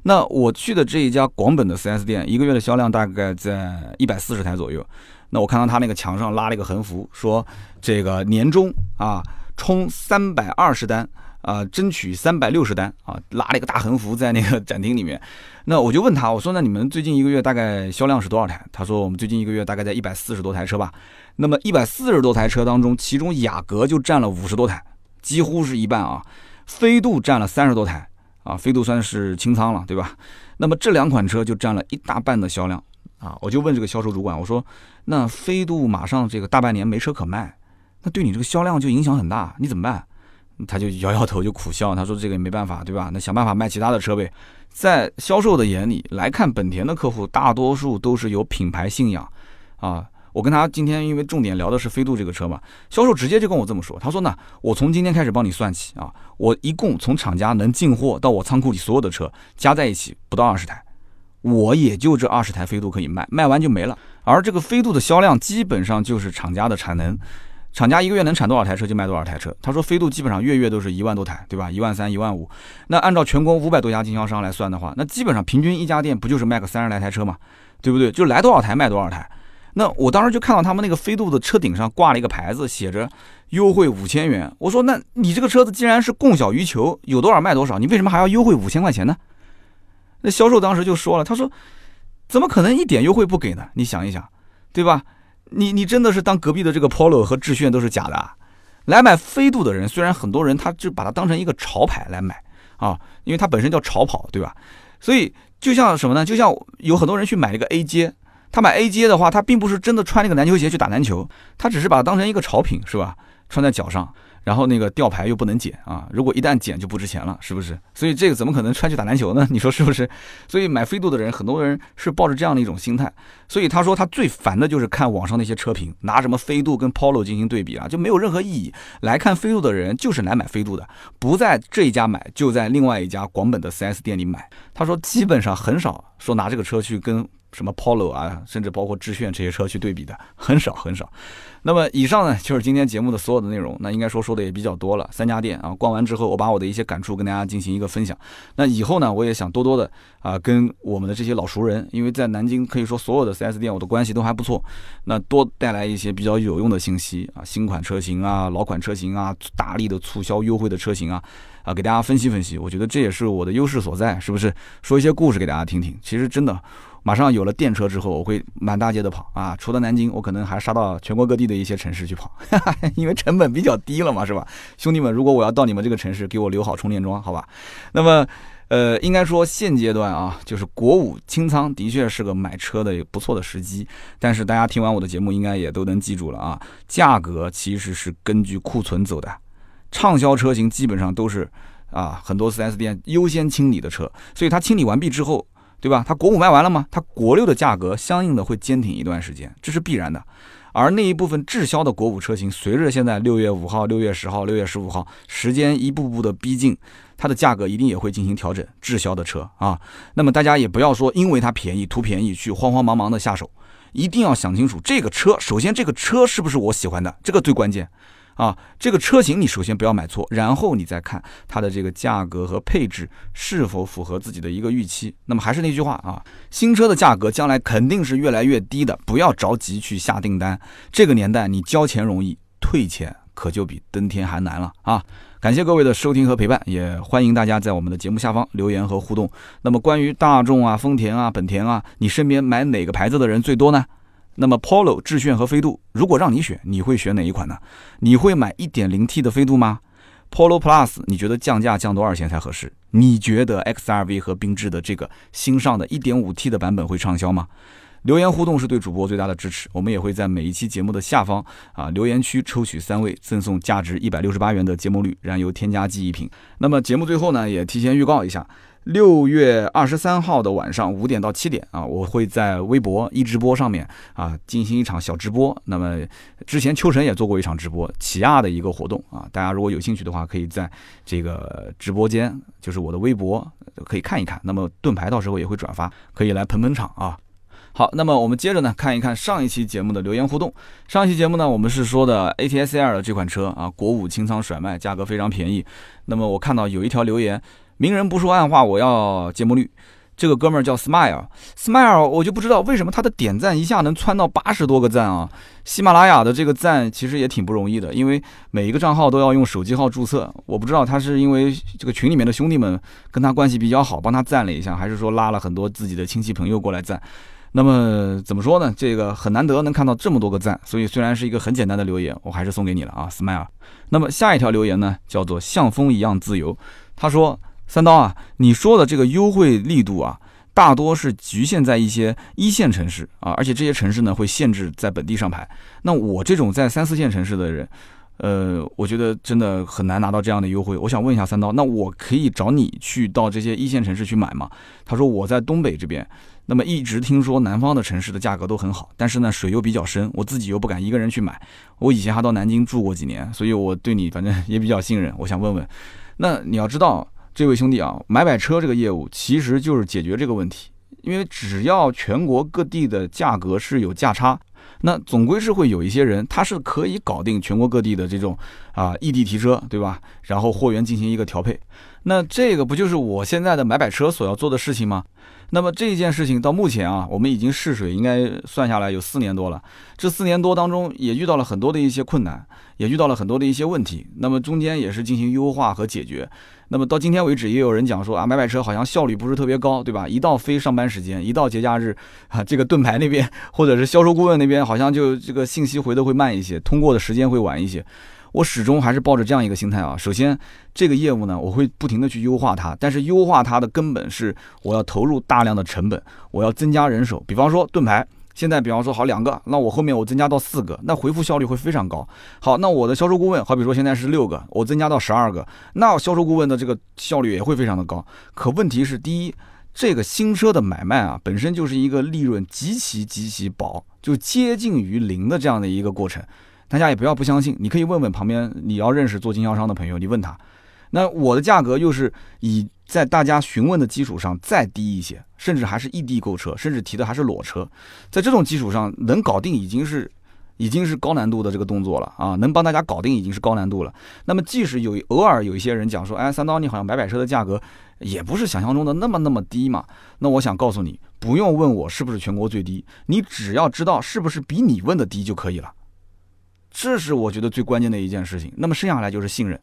那我去的这一家广本的 4S 店，一个月的销量大概在一百四十台左右。那我看到他那个墙上拉了一个横幅，说这个年终啊冲三百二十单啊，争取三百六十单啊，拉了一个大横幅在那个展厅里面。那我就问他，我说那你们最近一个月大概销量是多少台？他说我们最近一个月大概在一百四十多台车吧。那么一百四十多台车当中，其中雅阁就占了五十多台，几乎是一半啊。飞度占了三十多台。啊，飞度算是清仓了，对吧？那么这两款车就占了一大半的销量啊！我就问这个销售主管，我说：“那飞度马上这个大半年没车可卖，那对你这个销量就影响很大，你怎么办？”他就摇摇头，就苦笑，他说：“这个也没办法，对吧？那想办法卖其他的车呗。”在销售的眼里来看，本田的客户大多数都是有品牌信仰啊。我跟他今天因为重点聊的是飞度这个车嘛，销售直接就跟我这么说，他说呢，我从今天开始帮你算起啊，我一共从厂家能进货到我仓库里所有的车加在一起不到二十台，我也就这二十台飞度可以卖，卖完就没了。而这个飞度的销量基本上就是厂家的产能，厂家一个月能产多少台车就卖多少台车。他说飞度基本上月月都是一万多台，对吧？一万三、一万五。那按照全国五百多家经销商来算的话，那基本上平均一家店不就是卖个三十来台车嘛，对不对？就来多少台卖多少台。那我当时就看到他们那个飞度的车顶上挂了一个牌子，写着优惠五千元。我说，那你这个车子既然是供小于求，有多少卖多少，你为什么还要优惠五千块钱呢？那销售当时就说了，他说，怎么可能一点优惠不给呢？你想一想，对吧？你你真的是当隔壁的这个 Polo 和致炫都是假的？啊来买飞度的人，虽然很多人他就把它当成一个潮牌来买啊，因为它本身叫潮跑，对吧？所以就像什么呢？就像有很多人去买一个 A 阶。他买 AJ 的话，他并不是真的穿那个篮球鞋去打篮球，他只是把它当成一个潮品，是吧？穿在脚上，然后那个吊牌又不能剪啊，如果一旦剪就不值钱了，是不是？所以这个怎么可能穿去打篮球呢？你说是不是？所以买飞度的人，很多人是抱着这样的一种心态。所以他说他最烦的就是看网上那些车评，拿什么飞度跟 Polo 进行对比啊，就没有任何意义。来看飞度的人就是来买飞度的，不在这一家买，就在另外一家广本的 4S 店里买。他说基本上很少说拿这个车去跟。什么 Polo 啊，甚至包括致炫这些车去对比的，很少很少。那么以上呢，就是今天节目的所有的内容。那应该说说的也比较多了，三家店啊，逛完之后，我把我的一些感触跟大家进行一个分享。那以后呢，我也想多多的啊，跟我们的这些老熟人，因为在南京可以说所有的 4S 店我的关系都还不错，那多带来一些比较有用的信息啊，新款车型啊，老款车型啊，大力的促销优惠的车型啊，啊，给大家分析分析。我觉得这也是我的优势所在，是不是？说一些故事给大家听听。其实真的。马上有了电车之后，我会满大街的跑啊！除了南京，我可能还杀到全国各地的一些城市去跑，因为成本比较低了嘛，是吧？兄弟们，如果我要到你们这个城市，给我留好充电桩，好吧？那么，呃，应该说现阶段啊，就是国五清仓的确是个买车的不错的时机。但是大家听完我的节目，应该也都能记住了啊，价格其实是根据库存走的，畅销车型基本上都是啊，很多 4S 店优先清理的车，所以它清理完毕之后。对吧？它国五卖完了吗？它国六的价格相应的会坚挺一段时间，这是必然的。而那一部分滞销的国五车型，随着现在六月五号、六月十号、六月十五号时间一步步的逼近，它的价格一定也会进行调整。滞销的车啊，那么大家也不要说因为它便宜图便宜去慌慌忙忙的下手，一定要想清楚这个车，首先这个车是不是我喜欢的，这个最关键。啊，这个车型你首先不要买错，然后你再看它的这个价格和配置是否符合自己的一个预期。那么还是那句话啊，新车的价格将来肯定是越来越低的，不要着急去下订单。这个年代你交钱容易，退钱可就比登天还难了啊！感谢各位的收听和陪伴，也欢迎大家在我们的节目下方留言和互动。那么关于大众啊、丰田啊、本田啊，你身边买哪个牌子的人最多呢？那么，Polo、致炫和飞度，如果让你选，你会选哪一款呢？你会买 1.0T 的飞度吗？Polo Plus，你觉得降价降多少钱才合适？你觉得 XRV 和缤智的这个新上的 1.5T 的版本会畅销吗？留言互动是对主播最大的支持，我们也会在每一期节目的下方啊留言区抽取三位，赠送价值一百六十八元的节末绿燃油添加剂一瓶。那么节目最后呢，也提前预告一下。六月二十三号的晚上五点到七点啊，我会在微博一直播上面啊进行一场小直播。那么之前秋晨也做过一场直播，起亚的一个活动啊，大家如果有兴趣的话，可以在这个直播间，就是我的微博可以看一看。那么盾牌到时候也会转发，可以来捧捧场啊。好，那么我们接着呢看一看上一期节目的留言互动。上一期节目呢，我们是说的 A T S L 的这款车啊，国五清仓甩卖，价格非常便宜。那么我看到有一条留言。明人不说暗话，我要节目率。这个哥们儿叫 Smile，Smile，我就不知道为什么他的点赞一下能窜到八十多个赞啊！喜马拉雅的这个赞其实也挺不容易的，因为每一个账号都要用手机号注册。我不知道他是因为这个群里面的兄弟们跟他关系比较好，帮他赞了一下，还是说拉了很多自己的亲戚朋友过来赞。那么怎么说呢？这个很难得能看到这么多个赞，所以虽然是一个很简单的留言，我还是送给你了啊，Smile。那么下一条留言呢，叫做像风一样自由，他说。三刀啊，你说的这个优惠力度啊，大多是局限在一些一线城市啊，而且这些城市呢会限制在本地上牌。那我这种在三四线城市的人，呃，我觉得真的很难拿到这样的优惠。我想问一下三刀，那我可以找你去到这些一线城市去买吗？他说我在东北这边，那么一直听说南方的城市的价格都很好，但是呢水又比较深，我自己又不敢一个人去买。我以前还到南京住过几年，所以我对你反正也比较信任。我想问问，那你要知道。这位兄弟啊，买买车这个业务其实就是解决这个问题，因为只要全国各地的价格是有价差，那总归是会有一些人他是可以搞定全国各地的这种啊异地提车，对吧？然后货源进行一个调配，那这个不就是我现在的买买车所要做的事情吗？那么这件事情到目前啊，我们已经试水，应该算下来有四年多了。这四年多当中，也遇到了很多的一些困难，也遇到了很多的一些问题。那么中间也是进行优化和解决。那么到今天为止，也有人讲说啊，买买车好像效率不是特别高，对吧？一到非上班时间，一到节假日啊，这个盾牌那边或者是销售顾问那边，好像就这个信息回的会慢一些，通过的时间会晚一些。我始终还是抱着这样一个心态啊。首先，这个业务呢，我会不停的去优化它，但是优化它的根本是我要投入大量的成本，我要增加人手。比方说盾牌，现在比方说好两个，那我后面我增加到四个，那回复效率会非常高。好，那我的销售顾问，好比说现在是六个，我增加到十二个，那销售顾问的这个效率也会非常的高。可问题是，第一，这个新车的买卖啊，本身就是一个利润极其极其薄，就接近于零的这样的一个过程。大家也不要不相信，你可以问问旁边你要认识做经销商的朋友，你问他，那我的价格又是以在大家询问的基础上再低一些，甚至还是异地购车，甚至提的还是裸车，在这种基础上能搞定已经是。已经是高难度的这个动作了啊，能帮大家搞定已经是高难度了。那么即使有偶尔有一些人讲说，哎，三刀你好像买买车的价格也不是想象中的那么那么低嘛。那我想告诉你，不用问我是不是全国最低，你只要知道是不是比你问的低就可以了。这是我觉得最关键的一件事情。那么剩下来就是信任。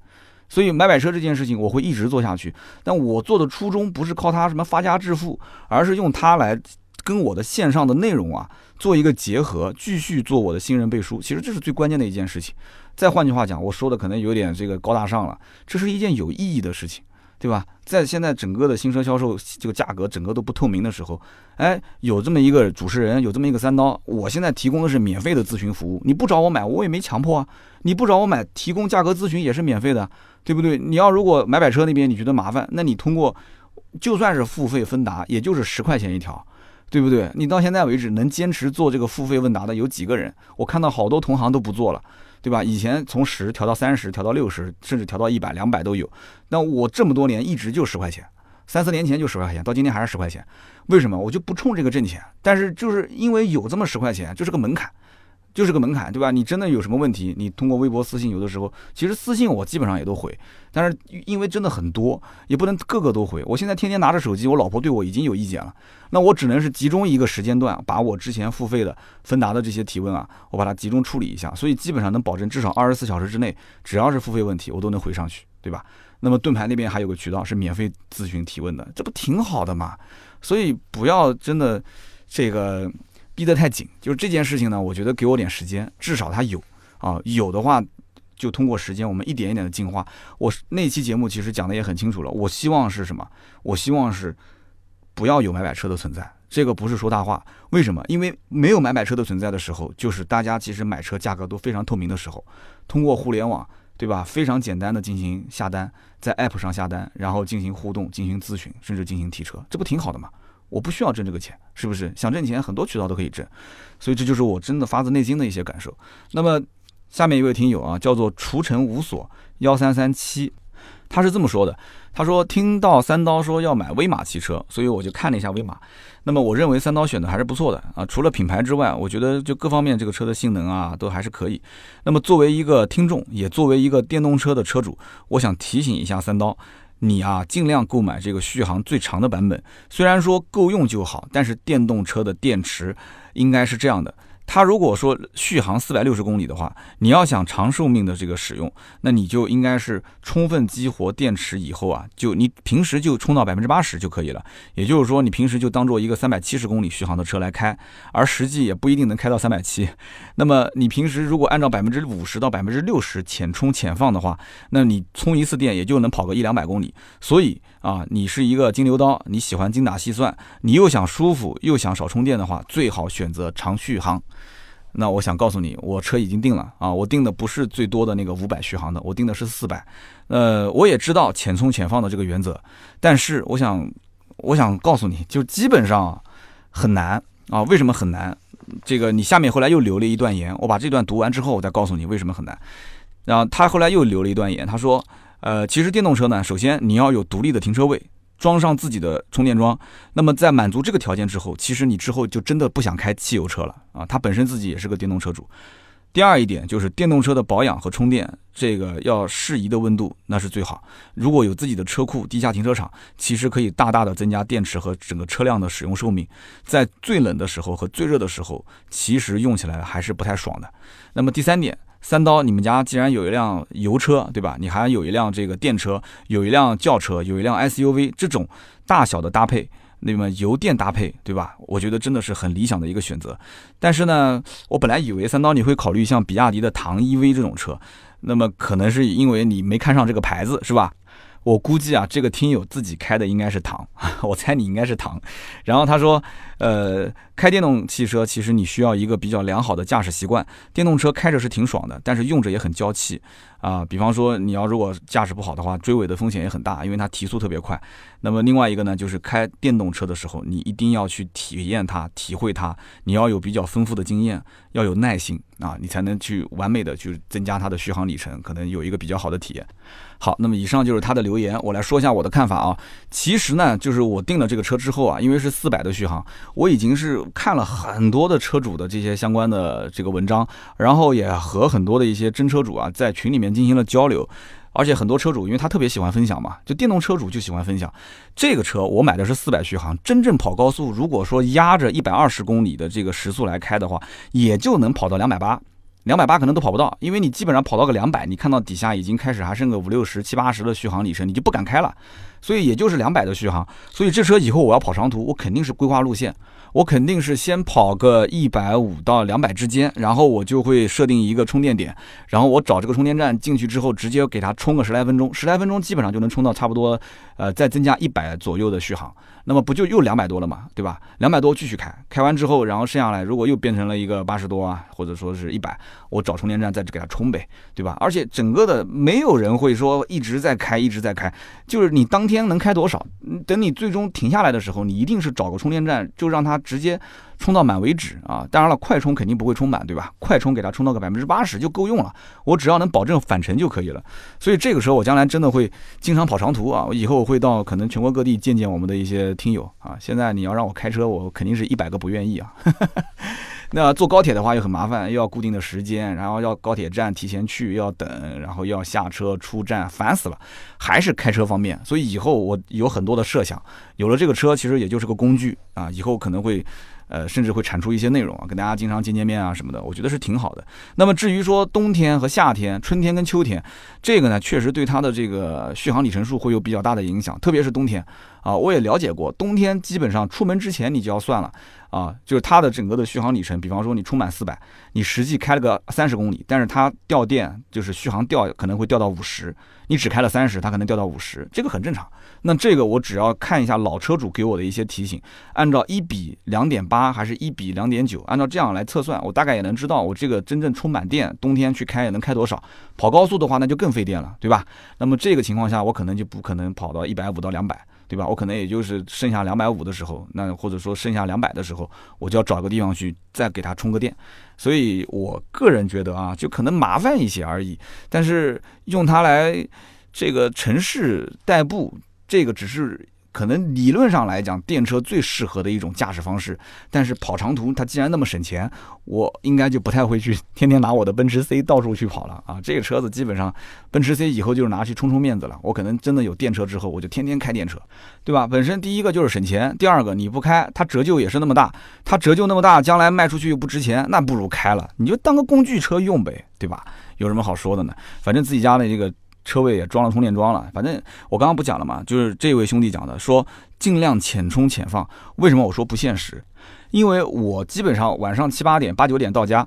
所以买买车这件事情我会一直做下去，但我做的初衷不是靠它什么发家致富，而是用它来。跟我的线上的内容啊做一个结合，继续做我的新人背书，其实这是最关键的一件事情。再换句话讲，我说的可能有点这个高大上了，这是一件有意义的事情，对吧？在现在整个的新车销售这个价格整个都不透明的时候，哎，有这么一个主持人，有这么一个三刀，我现在提供的是免费的咨询服务，你不找我买，我也没强迫啊。你不找我买，提供价格咨询也是免费的，对不对？你要如果买买车那边你觉得麻烦，那你通过就算是付费分达，也就是十块钱一条。对不对？你到现在为止能坚持做这个付费问答的有几个人？我看到好多同行都不做了，对吧？以前从十调到三十，调到六十，甚至调到一百、两百都有。那我这么多年一直就十块钱，三四年前就十块钱，到今天还是十块钱。为什么？我就不冲这个挣钱，但是就是因为有这么十块钱，就是个门槛。就是个门槛，对吧？你真的有什么问题，你通过微博私信，有的时候其实私信我基本上也都回，但是因为真的很多，也不能个个都回。我现在天天拿着手机，我老婆对我已经有意见了，那我只能是集中一个时间段，把我之前付费的芬达的这些提问啊，我把它集中处理一下，所以基本上能保证至少二十四小时之内，只要是付费问题，我都能回上去，对吧？那么盾牌那边还有个渠道是免费咨询提问的，这不挺好的嘛？所以不要真的这个。逼得太紧，就是这件事情呢，我觉得给我点时间，至少它有啊，有的话就通过时间，我们一点一点的进化。我那期节目其实讲的也很清楚了，我希望是什么？我希望是不要有买买车的存在，这个不是说大话。为什么？因为没有买买车的存在的时候，就是大家其实买车价格都非常透明的时候，通过互联网，对吧？非常简单的进行下单，在 App 上下单，然后进行互动、进行咨询，甚至进行提车，这不挺好的吗？我不需要挣这个钱，是不是？想挣钱，很多渠道都可以挣，所以这就是我真的发自内心的一些感受。那么，下面一位听友啊，叫做除尘无所幺三三七，他是这么说的：他说听到三刀说要买威马汽车，所以我就看了一下威马。那么我认为三刀选的还是不错的啊，除了品牌之外，我觉得就各方面这个车的性能啊都还是可以。那么作为一个听众，也作为一个电动车的车主，我想提醒一下三刀。你啊，尽量购买这个续航最长的版本。虽然说够用就好，但是电动车的电池应该是这样的。它如果说续航四百六十公里的话，你要想长寿命的这个使用，那你就应该是充分激活电池以后啊，就你平时就充到百分之八十就可以了。也就是说，你平时就当做一个三百七十公里续航的车来开，而实际也不一定能开到三百七。那么你平时如果按照百分之五十到百分之六十浅充浅放的话，那你充一次电也就能跑个一两百公里。所以啊，你是一个金牛刀，你喜欢精打细算，你又想舒服又想少充电的话，最好选择长续航。那我想告诉你，我车已经定了啊！我定的不是最多的那个五百续航的，我定的是四百。呃，我也知道浅充浅放的这个原则，但是我想，我想告诉你就基本上很难啊！为什么很难？这个你下面后来又留了一段言，我把这段读完之后，我再告诉你为什么很难。然后他后来又留了一段言，他说，呃，其实电动车呢，首先你要有独立的停车位。装上自己的充电桩，那么在满足这个条件之后，其实你之后就真的不想开汽油车了啊！他本身自己也是个电动车主。第二一点就是电动车的保养和充电，这个要适宜的温度那是最好。如果有自己的车库、地下停车场，其实可以大大的增加电池和整个车辆的使用寿命。在最冷的时候和最热的时候，其实用起来还是不太爽的。那么第三点。三刀，你们家既然有一辆油车，对吧？你还有一辆这个电车，有一辆轿车，有一辆 SUV，这种大小的搭配，那么油电搭配，对吧？我觉得真的是很理想的一个选择。但是呢，我本来以为三刀你会考虑像比亚迪的唐 EV 这种车，那么可能是因为你没看上这个牌子，是吧？我估计啊，这个听友自己开的应该是唐，我猜你应该是唐。然后他说，呃，开电动汽车其实你需要一个比较良好的驾驶习惯。电动车开着是挺爽的，但是用着也很娇气啊。比方说你要如果驾驶不好的话，追尾的风险也很大，因为它提速特别快。那么另外一个呢，就是开电动车的时候，你一定要去体验它、体会它，你要有比较丰富的经验，要有耐心啊，你才能去完美的去增加它的续航里程，可能有一个比较好的体验。好，那么以上就是他的留言，我来说一下我的看法啊。其实呢，就是我订了这个车之后啊，因为是四百的续航，我已经是看了很多的车主的这些相关的这个文章，然后也和很多的一些真车主啊在群里面进行了交流。而且很多车主，因为他特别喜欢分享嘛，就电动车主就喜欢分享。这个车我买的是四百续航，真正跑高速，如果说压着一百二十公里的这个时速来开的话，也就能跑到两百八，两百八可能都跑不到，因为你基本上跑到个两百，你看到底下已经开始还剩个五六十、七八十的续航里程，你就不敢开了。所以也就是两百的续航。所以这车以后我要跑长途，我肯定是规划路线。我肯定是先跑个一百五到两百之间，然后我就会设定一个充电点，然后我找这个充电站进去之后，直接给它充个十来分钟，十来分钟基本上就能充到差不多，呃，再增加一百左右的续航，那么不就又两百多了嘛，对吧？两百多继续开，开完之后，然后剩下来如果又变成了一个八十多啊，或者说是一百，我找充电站再给它充呗，对吧？而且整个的没有人会说一直在开，一直在开，就是你当天天能开多少，等你最终停下来的时候，你一定是找个充电站，就让它。直接充到满为止啊！当然了，快充肯定不会充满，对吧？快充给它充到个百分之八十就够用了，我只要能保证返程就可以了。所以这个时候我将来真的会经常跑长途啊！我以后会到可能全国各地见见我们的一些听友啊！现在你要让我开车，我肯定是一百个不愿意啊！那坐高铁的话又很麻烦，又要固定的时间，然后要高铁站提前去，要等，然后要下车出站，烦死了。还是开车方便，所以以后我有很多的设想。有了这个车，其实也就是个工具啊，以后可能会。呃，甚至会产出一些内容啊，跟大家经常见见面啊什么的，我觉得是挺好的。那么至于说冬天和夏天、春天跟秋天，这个呢，确实对它的这个续航里程数会有比较大的影响，特别是冬天啊，我也了解过，冬天基本上出门之前你就要算了啊，就是它的整个的续航里程，比方说你充满四百，你实际开了个三十公里，但是它掉电，就是续航掉可能会掉到五十。你只开了三十，它可能掉到五十，这个很正常。那这个我只要看一下老车主给我的一些提醒，按照一比两点八还是一比两点九，按照这样来测算，我大概也能知道我这个真正充满电，冬天去开也能开多少。跑高速的话，那就更费电了，对吧？那么这个情况下，我可能就不可能跑到一百五到两百。对吧？我可能也就是剩下两百五的时候，那或者说剩下两百的时候，我就要找个地方去再给它充个电。所以我个人觉得啊，就可能麻烦一些而已。但是用它来这个城市代步，这个只是。可能理论上来讲，电车最适合的一种驾驶方式。但是跑长途，它既然那么省钱，我应该就不太会去 天天拿我的奔驰 C 到处去跑了啊！这个车子基本上，奔驰 C 以后就是拿去充充面子了。我可能真的有电车之后，我就天天开电车，对吧？本身第一个就是省钱，第二个你不开，它折旧也是那么大，它折旧那么大，将来卖出去又不值钱，那不如开了，你就当个工具车用呗，对吧？有什么好说的呢？反正自己家的这个。车位也装了充电桩了，反正我刚刚不讲了嘛，就是这位兄弟讲的，说尽量浅充浅放。为什么我说不现实？因为我基本上晚上七八点、八九点到家，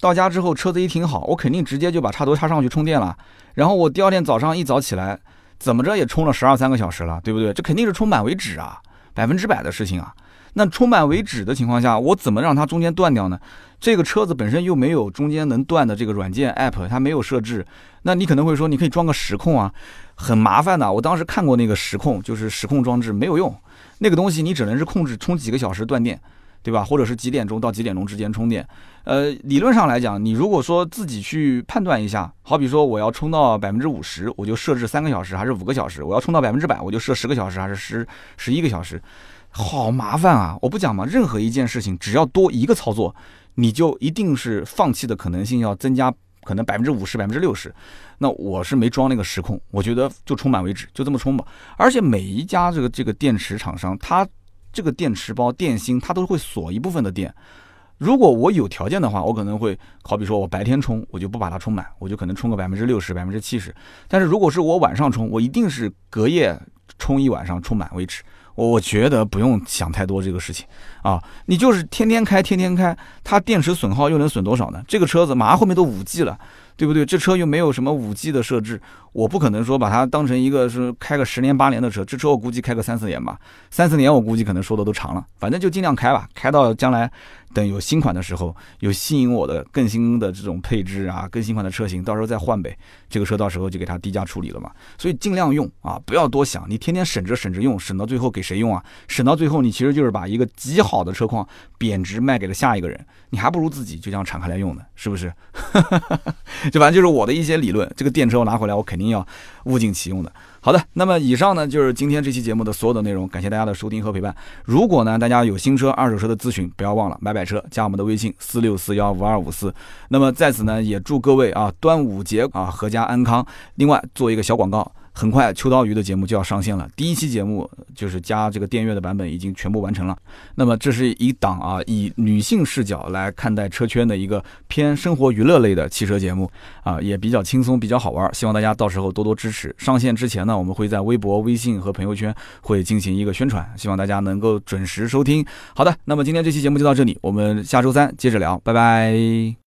到家之后车子一停好，我肯定直接就把插头插上去充电了。然后我第二天早上一早起来，怎么着也充了十二三个小时了，对不对？这肯定是充满为止啊，百分之百的事情啊。那充满为止的情况下，我怎么让它中间断掉呢？这个车子本身又没有中间能断的这个软件 app，它没有设置。那你可能会说，你可以装个时控啊，很麻烦的。我当时看过那个时控，就是时控装置没有用，那个东西你只能是控制充几个小时断电，对吧？或者是几点钟到几点钟之间充电。呃，理论上来讲，你如果说自己去判断一下，好比说我要充到百分之五十，我就设置三个小时还是五个小时；我要充到百分之百，我就设十个小时还是十十一个小时。好麻烦啊！我不讲嘛，任何一件事情只要多一个操作，你就一定是放弃的可能性要增加，可能百分之五十、百分之六十。那我是没装那个时控，我觉得就充满为止，就这么充吧。而且每一家这个这个电池厂商，它这个电池包电芯它都会锁一部分的电。如果我有条件的话，我可能会好比说我白天充，我就不把它充满，我就可能充个百分之六十、百分之七十。但是如果是我晚上充，我一定是隔夜充一晚上充满为止。我觉得不用想太多这个事情啊，你就是天天开，天天开，它电池损耗又能损多少呢？这个车子马上后面都五 G 了，对不对？这车又没有什么五 G 的设置，我不可能说把它当成一个是开个十年八年的车，这车我估计开个三四年吧，三四年我估计可能说的都长了，反正就尽量开吧，开到将来等有新款的时候，有吸引我的更新的这种配置啊，更新款的车型，到时候再换呗，这个车到时候就给它低价处理了嘛，所以尽量用啊，不要多想，你天天省着省着用，省到最后给谁用啊？省到最后你其实就是把一个极好的车况贬值卖给了下一个人，你还不如自己就这样敞开来用呢，是不是？就反正就是我的一些理论，这个电车我拿回来，我肯定要物尽其用的。好的，那么以上呢就是今天这期节目的所有的内容，感谢大家的收听和陪伴。如果呢大家有新车、二手车的咨询，不要忘了买买车加我们的微信四六四幺五二五四。那么在此呢也祝各位啊端午节啊阖家安康。另外做一个小广告。很快，秋刀鱼的节目就要上线了。第一期节目就是加这个电乐的版本，已经全部完成了。那么，这是一档啊，以女性视角来看待车圈的一个偏生活娱乐类的汽车节目啊，也比较轻松，比较好玩。希望大家到时候多多支持。上线之前呢，我们会在微博、微信和朋友圈会进行一个宣传，希望大家能够准时收听。好的，那么今天这期节目就到这里，我们下周三接着聊，拜拜。